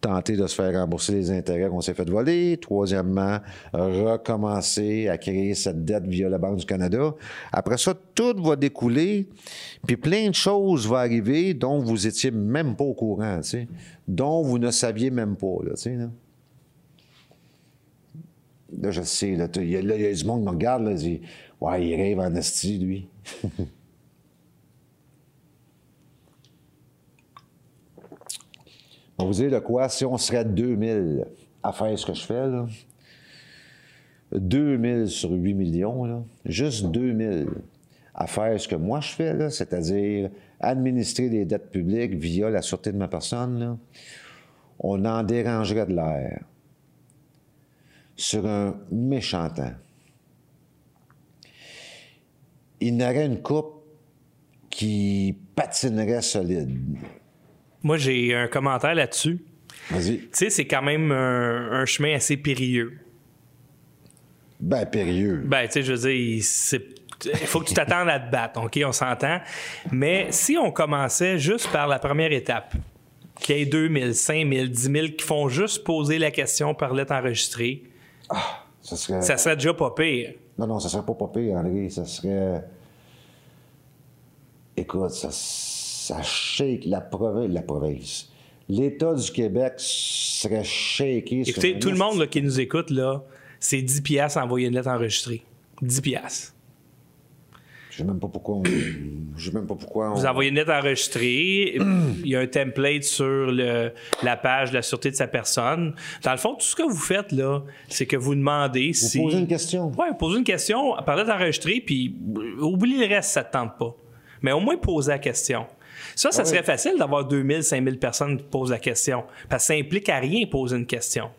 tenter de se faire rembourser les intérêts qu'on s'est fait voler. Troisièmement, recommencer à créer cette dette via la Banque du Canada. Après ça, tout va découler, puis plein de choses vont arriver dont vous étiez même pas au courant, tu sais, dont vous ne saviez même pas, là, tu sais, là. Là, je sais, il y, a- du monde qui me regarde, là, dit « Ouais, il rêve en esti, lui. » On vous dire de quoi, si on serait 2000 à faire ce que je fais, là, 2000 sur 8 millions, là, juste 2000 à faire ce que moi je fais, c'est-à-dire administrer des dettes publiques via la sûreté de ma personne, là, on en dérangerait de l'air sur un méchant temps. Il n'aurait une coupe qui patinerait solide. Moi, j'ai un commentaire là-dessus. Vas-y. Tu sais, c'est quand même un, un chemin assez périlleux. Ben, périlleux. Ben, tu sais, je veux dire, c'est- il faut que tu t'attendes à te battre, OK? On s'entend. Mais si on commençait juste par la première étape, qu'il y ait 2000, 5000, 10 000 qui font juste poser la question par lettre enregistrée, Ça serait... ça serait déjà pas pire. Non, non, ça serait pas popé, André. Ça serait. Écoute, ça, ça shake la province. La province. L'État du Québec serait shaké. Écoutez, tout le monde là, qui nous écoute, là, c'est 10 piastres à envoyer une lettre enregistrée. 10 piastres. Je sais même pas pourquoi on. Je sais même pas pourquoi on. Vous envoyez une lettre enregistrée, il y a un template sur le- la page de la sûreté de sa personne. Dans le fond, tout ce que vous faites, là, c'est que vous demandez Vous si... posez une question. Ouais, posez une question par lettre enregistrée, puis euh, oublie le reste si ça te tente pas. Mais au moins, posez la question. Ça, ça Ouais. serait facile d'avoir 2000, 5000 personnes qui posent la question. Parce que ça implique à rien poser une question.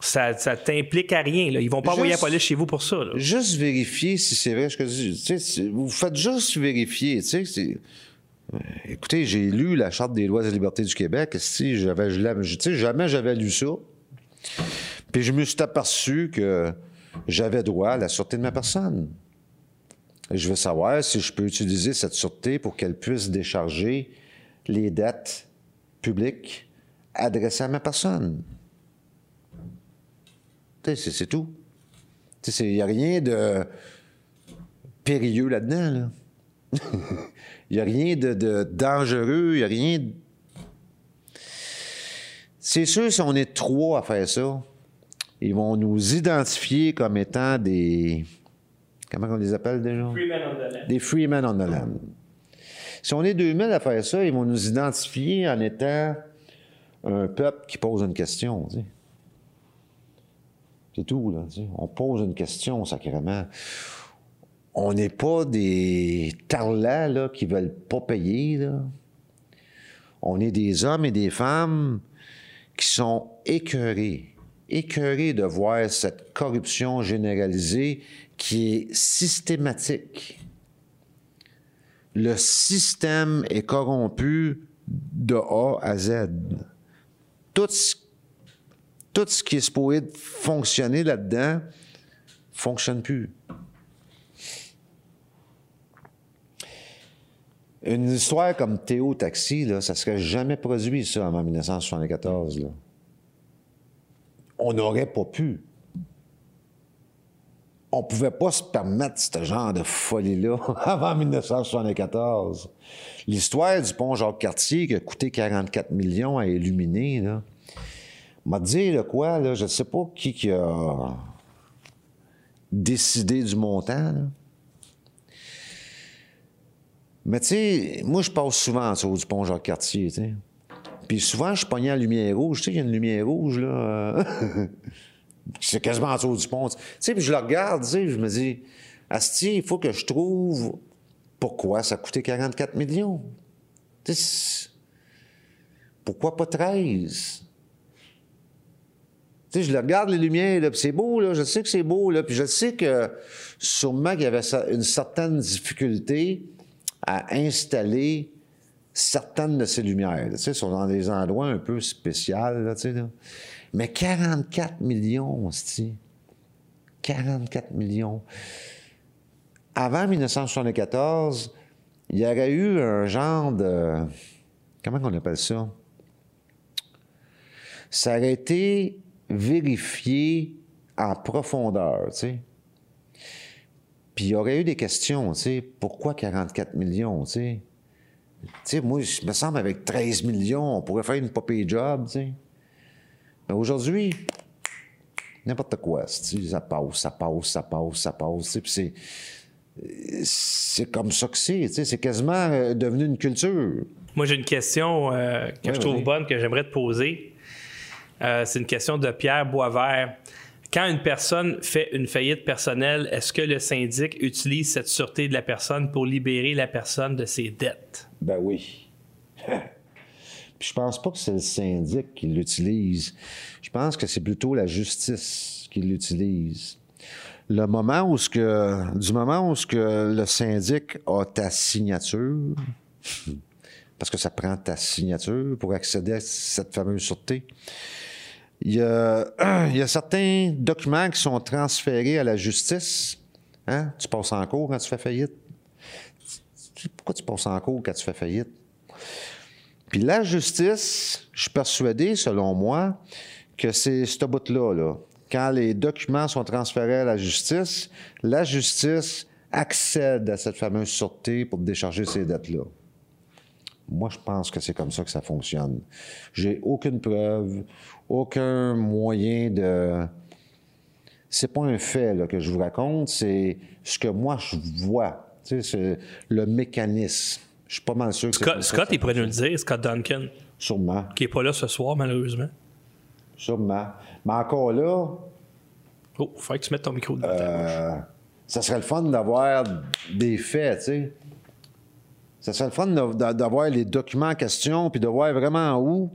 Ça, ça t'implique à rien. Là. Ils vont pas Juste- envoyer la police chez vous pour ça. là. Juste vérifier si c'est vrai ce que. Tu vous faites juste vérifier. Tu sais, c'est- Euh, Écoutez, j'ai lu la Charte des lois et libertés du Québec. Si j'avais, jamais j'avais lu ça. Puis je me suis aperçu que j'avais droit à la sûreté de ma personne. Je veux savoir si je peux utiliser cette sûreté pour qu'elle puisse décharger les dettes publiques adressées à ma personne. C'est, tout. Il n'y a rien de périlleux là-dedans. Là. Il n'y a rien de, de dangereux, il n'y a rien. de- C'est sûr, si on est trois à faire ça, ils vont nous identifier comme étant des. Comment on les appelle déjà? Des freemen on the land. Si on est 2000 à faire ça, ils vont nous identifier en étant un peuple qui pose une question. tu sais. C'est tout, là. tu sais. On pose une question, sacrément. On n'est pas des tarlats, là, qui veulent pas payer, là. On est des hommes et des femmes qui sont écœurés, écœurés de voir cette corruption généralisée qui est systématique. Le système est corrompu de A à Z. Tout ce qui est supposé fonctionner là-dedans fonctionne plus. Une histoire comme Théo Taxi, ça serait jamais produit, ça, avant 1974. Là. On n'aurait pas pu. On pouvait pas se permettre ce genre de folie-là avant 1974. L'histoire du pont Jacques-Cartier qui a coûté 44 millions à illuminer, là, m'a dit le quoi, là, je ne sais pas qui, qui a décidé du montant. Mais tu sais, moi, je passe souvent du pont Jacques-Cartier. Puis souvent, je pognais la lumière rouge. Tu sais, il y a une lumière rouge, là. C'est quasiment en dessous du pont. Tu sais, puis je le regarde, tu sais, je me dis, Asti, il faut que je trouve pourquoi ça a coûté 44 millions. Pourquoi pas 13? Tu sais, je le regarde les lumières, c'est beau, là, je sais que c'est beau, là, puis je sais que sûrement qu'il y avait une certaine difficulté à installer certaines de ces lumières. là. Tu sais, sont dans des endroits un peu spéciaux, tu sais. Mais 44 millions, hostie. 44 millions. Avant 1974, il y aurait eu un genre de... Comment on appelle ça? Ça aurait été vérifié en profondeur, tu sais. Puis il y aurait eu des questions, tu sais. Pourquoi 44 millions, tu sais? Tu sais, moi, je me semble avec 13 millions, on pourrait faire une poppy job, tu sais. Mais aujourd'hui, n'importe quoi, ça passe, ça passe, ça passe, ça passe, puis c'est... C'est comme ça que c'est, c'est quasiment euh, devenu une culture. Moi, j'ai une question euh, que je trouve bonne, que j'aimerais te poser. Euh, c'est une question de Pierre Boisvert. Quand une personne fait une faillite personnelle, est-ce que le syndic utilise cette sûreté de la personne pour libérer la personne de ses dettes? Ben oui. Puis je pense pas que c'est le syndic qui l'utilise. Je pense que c'est plutôt la justice qui l'utilise. Le moment où ce que, du moment où ce que le syndic a ta signature, parce que ça prend ta signature pour accéder à cette fameuse sûreté, il y a, il y a certains documents qui sont transférés à la justice. Hein? Tu passes en cours quand tu fais faillite. Pourquoi tu passes en cours quand tu fais faillite? Puis la justice, je suis persuadé, selon moi, que c'est ce bout-là, là. Quand les documents sont transférés à la justice, la justice accède à cette fameuse sûreté pour décharger ces dettes-là. Moi, je pense que c'est comme ça que ça fonctionne. J'ai aucune preuve, aucun moyen de. C'est pas un fait que je vous raconte, c'est ce que moi je vois. Tu sais, c'est le mécanisme. Je suis pas mal sûr que Scott, Scott, il pourrait nous le dire, Scott Duncan, Sûrement, qui n'est pas là ce soir, malheureusement. sûrement. Mais encore là, Oh, il faut que tu mettes ton micro ta bouche. euh, ça serait le fun d'avoir des faits, tu sais. Ça serait le fun d'avoir les documents en question, puis de voir vraiment où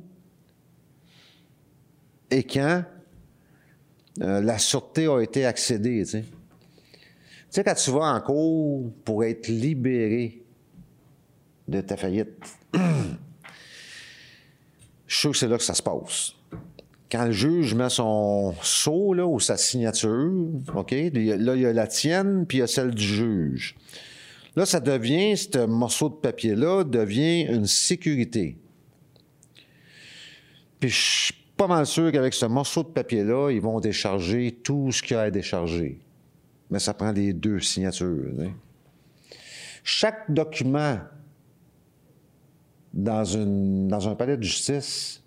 et quand euh, la sûreté a été accédée, tu sais. Tu sais, quand tu vas en cours pour être libéré de ta faillite, je suis sûr que c'est là que ça se passe. Quand le juge met son sceau là, ou sa signature, OK, là, il y a la tienne, puis il y a celle du juge. Là, ça devient, ce morceau de papier-là devient une sécurité. Puis je suis pas mal sûr qu'avec ce morceau de papier-là, ils vont décharger tout ce qu'il y a à décharger. Mais ça prend les deux signatures. Chaque document dans, une, dans un palais de justice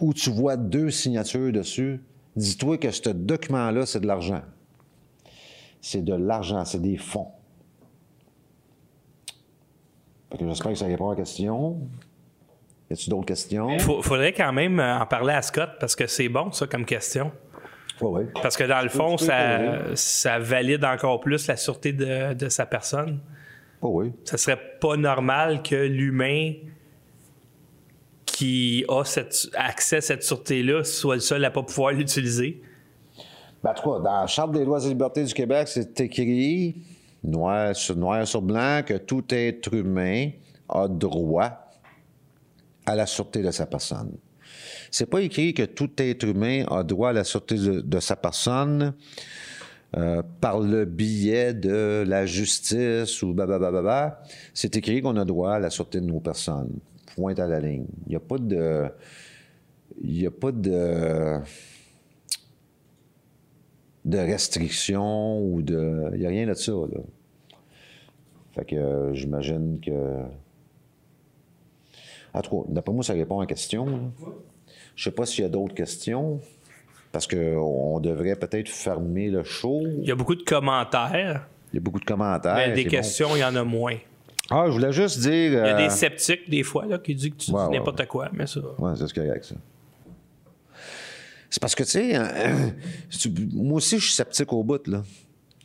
où tu vois deux signatures dessus, dis-toi que ce document-là, c'est de l'argent. C'est de l'argent, c'est des fonds. J'espère que ça répond à la question. Y a-t-il d'autres questions? Il faudrait quand même euh, en parler à Scott parce que c'est bon, ça, comme question. Oui, oui. Parce que dans le fond, ça, ça valide encore plus la sûreté de, de sa personne. Oui. Ça serait pas normal que l'humain qui a cette, accès à cette sûreté-là soit le seul à pas pouvoir l'utiliser? Ben, en tout cas, dans la Charte des droits et libertés du Québec, c'est écrit noir sur, noir sur blanc que tout être humain a droit à la sûreté de sa personne. C'est pas écrit que tout être humain a droit à la sûreté de, de sa personne euh, par le biais de la justice ou blablabla. C'est écrit qu'on a droit à la sûreté de nos personnes. Point à la ligne. Il n'y a pas de. Il n'y a pas de de restrictions ou de. Il n'y a rien de ça, là. Fait que euh, j'imagine que. En tout cas, d'après moi, ça répond à la question. là. Je sais pas s'il y a d'autres questions. Parce qu'on devrait peut-être fermer le show. Il y a beaucoup de commentaires, Il y a beaucoup de commentaires. mais des questions, il y en a moins. Ah, je voulais juste dire. Il y a euh, des sceptiques, des fois, là, qui disent que tu Ouais, dis ouais, n'importe quoi, mais ça. Ouais, c'est ce qu'il y a avec ça. C'est parce que, tu sais, hein, moi aussi, je suis sceptique au bout, là.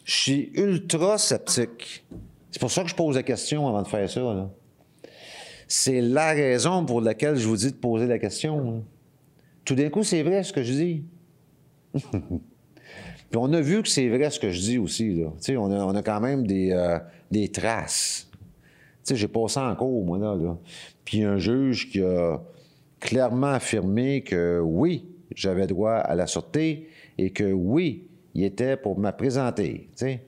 Je suis ultra sceptique. C'est pour ça que je pose la question avant de faire ça, là. C'est la raison pour laquelle je vous dis de poser la question. Tout d'un coup, c'est vrai ce que je dis. Puis on a vu que c'est vrai ce que je dis aussi. Là. On, a, on a quand même des, euh, des traces. J'ai passé en cours, moi, là, là. Puis un juge qui a clairement affirmé que oui, j'avais droit à la sûreté et que oui, il était pour me présenter. tu sais.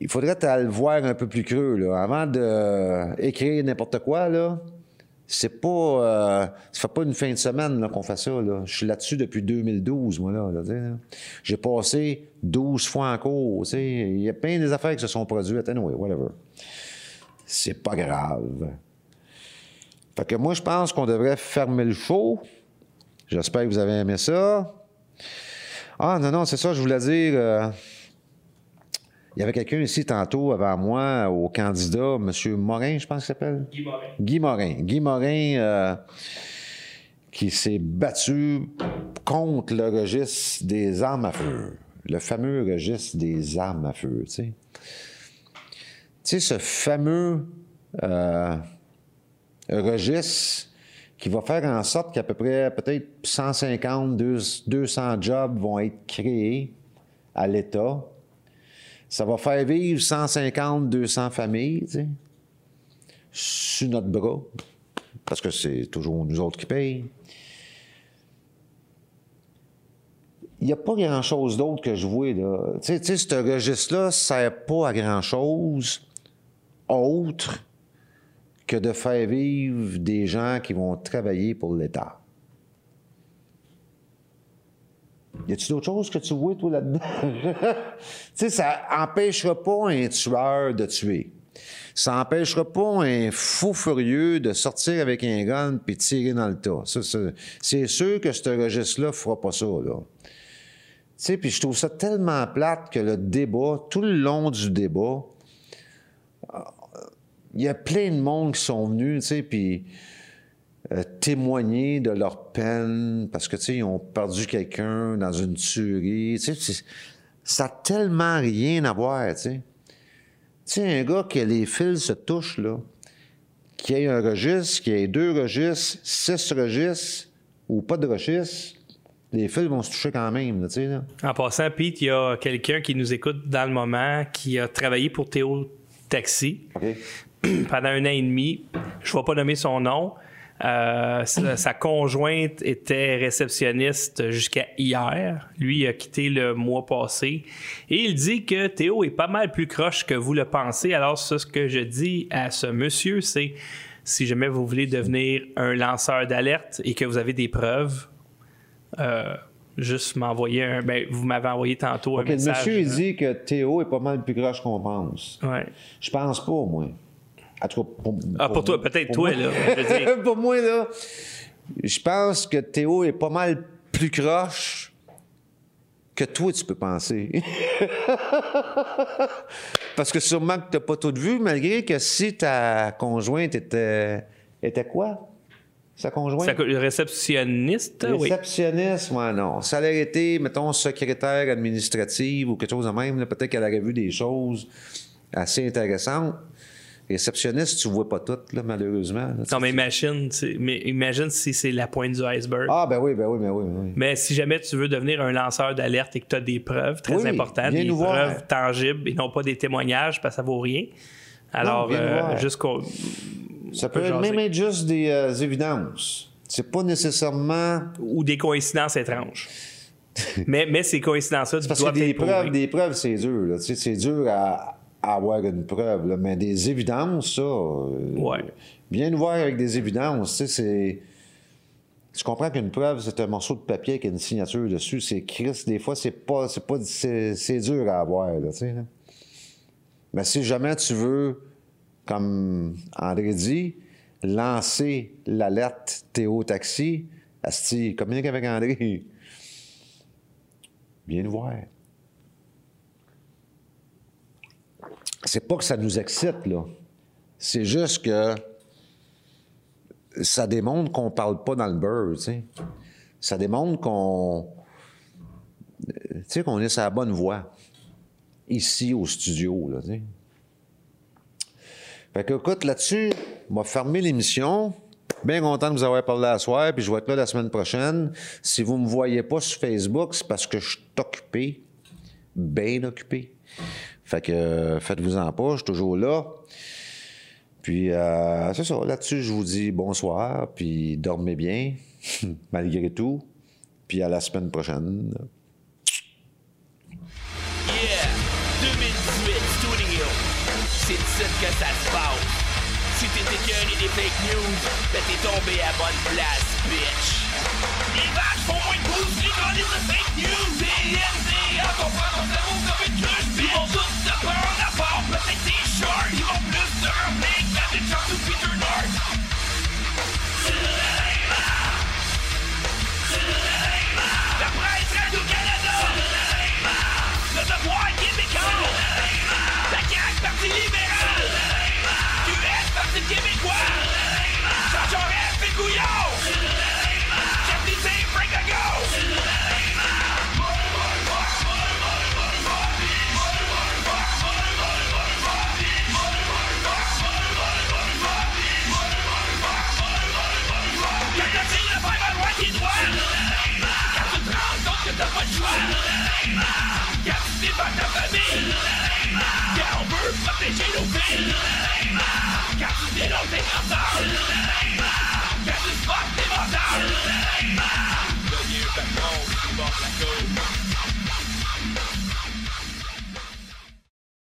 Il faudrait le voir un peu plus creux, là. Avant d'écrire n'importe quoi, là, c'est pas... euh, ça fait pas une fin de semaine qu'on fait ça, là. Je suis là-dessus depuis 2012, moi, là. J'ai passé 12 fois en cours. Il y a plein des affaires qui se sont produites. Anyway, whatever. C'est pas grave. Fait que moi, je pense qu'on devrait fermer le show. J'espère que vous avez aimé ça. Ah, non, non, c'est ça, je voulais dire. euh, il y avait quelqu'un ici tantôt avant moi, au candidat, M. Morin, je pense qu'il s'appelle? Guy Morin. Guy Morin. Guy Morin, euh, qui s'est battu contre le registre des armes à feu. Le fameux registre des armes à feu, tu sais. Tu sais, ce fameux euh, registre qui va faire en sorte qu'à peu près peut-être 150, 200 jobs vont être créés à l'État. Ça va faire vivre 150, 200 familles, tu sais, sur notre bras, parce que c'est toujours nous autres qui payent. Il n'y a pas grand-chose d'autre que je vois, là. Tu sais, tu sais, ce registre-là ne sert pas à grand-chose autre que de faire vivre des gens qui vont travailler pour l'État. Y a-tu d'autres choses que tu vois, toi, là-dedans? tu sais, ça empêchera pas un tueur de tuer. Ça empêchera pas un fou furieux de sortir avec un gun puis tirer dans le tas. C'est sûr que ce registre-là fera pas ça, là. Tu sais, puis je trouve ça tellement plate que le débat, tout le long du débat, il y a plein de monde qui sont venus, tu sais, puis euh, témoigner de leur peine parce que, tu sais, ils ont perdu quelqu'un dans une tuerie. Tu sais, ça n'a tellement rien à voir, tu sais. Tu sais, un gars que les fils se touchent, là, qui ait un registre, qui ait deux registres, six registres, ou pas de registre, les fils vont se toucher quand même, là, là. En passant, Pete, il y a quelqu'un qui nous écoute dans le moment qui a travaillé pour Théo Taxi pendant un an et demi. Je ne vais pas nommer son nom. Euh, sa, sa conjointe était réceptionniste jusqu'à hier. Lui il a quitté le mois passé. Et il dit que Théo est pas mal plus croche que vous le pensez. Alors, ce que je dis à ce monsieur, c'est si jamais vous voulez devenir un lanceur d'alerte et que vous avez des preuves, euh, juste m'envoyer un. Ben, vous m'avez envoyé tantôt un OK, le message. monsieur, il dit que Théo est pas mal plus croche qu'on pense. Ouais. Je pense pas, moi. En tout cas, pour, Ah, pour toi, peut-être toi, moi. là. Je pour moi, là, je pense que Théo est pas mal plus croche que toi, tu peux penser. Parce que sûrement que t'as pas tout vu, malgré que si ta conjointe était... était quoi? Sa conjointe? Le réceptionniste, oui. Réceptionniste, ouais, non. Ça aurait été, mettons, secrétaire administrative ou quelque chose de même. Peut-être qu'elle aurait vu des choses assez intéressantes. Réceptionniste, tu vois pas tout, là, malheureusement. là. Non, mais imagine, mais si c'est la pointe du iceberg. Ah, ben oui, ben oui, ben oui, ben oui. Mais si jamais tu veux devenir un lanceur d'alerte et que tu as des preuves très Oui, importantes, des voir. preuves tangibles et non pas des témoignages parce que ça vaut rien. Alors, euh, qu'on. Ça peut peut être même être juste des euh, évidences. C'est pas nécessairement. Ou des coïncidences étranges. mais, mais ces coïncidences-là, tu Parce dois que des preuves, des preuves, c'est dur. Tu sais, c'est dur à avoir une preuve. là. Mais des évidences, ça. euh, Ouais. Viens nous voir avec des évidences. Tu sais, c'est. Tu comprends qu'une preuve, c'est un morceau de papier avec une signature dessus. C'est Christ. Des fois, c'est pas. C'est pas. C'est, c'est dur à avoir, là, tu sais, là. Mais si jamais tu veux, comme André dit, lancer l'alerte Théo Taxi, Asti, communique avec André. Viens nous voir. C'est pas que ça nous excite, là. C'est juste que ça démontre qu'on parle pas dans le beurre, tu sais. Ça démontre qu'on. Tu sais, qu'on est sur la bonne voie. Ici, au studio, là, tu sais. Fait que, écoute, là-dessus, on va fermer l'émission. Bien content de vous avoir parlé à soir, puis je vais être là la semaine prochaine. Si vous me voyez pas sur Facebook, c'est parce que je suis occupé, bien occupé. Fait que euh, faites-vous-en pas, je suis toujours là. Puis, euh, c'est ça. Là-dessus, je vous dis bonsoir, puis dormez bien, malgré tout. Puis à la semaine prochaine. Yeah, 2018 Studio. C'est ici que ça se passe. Si t'es écœuré des fake news, ben t'es tombé à bonne place, bitch. Les vaches font moins de pouces, les colliers de fake news. CNCA comprend ton cerveau comme une cruche, bitch. À part, peut-être tes shorts. Défends ta famille. Quand on veut protéger nos. Quand tu dénonces tes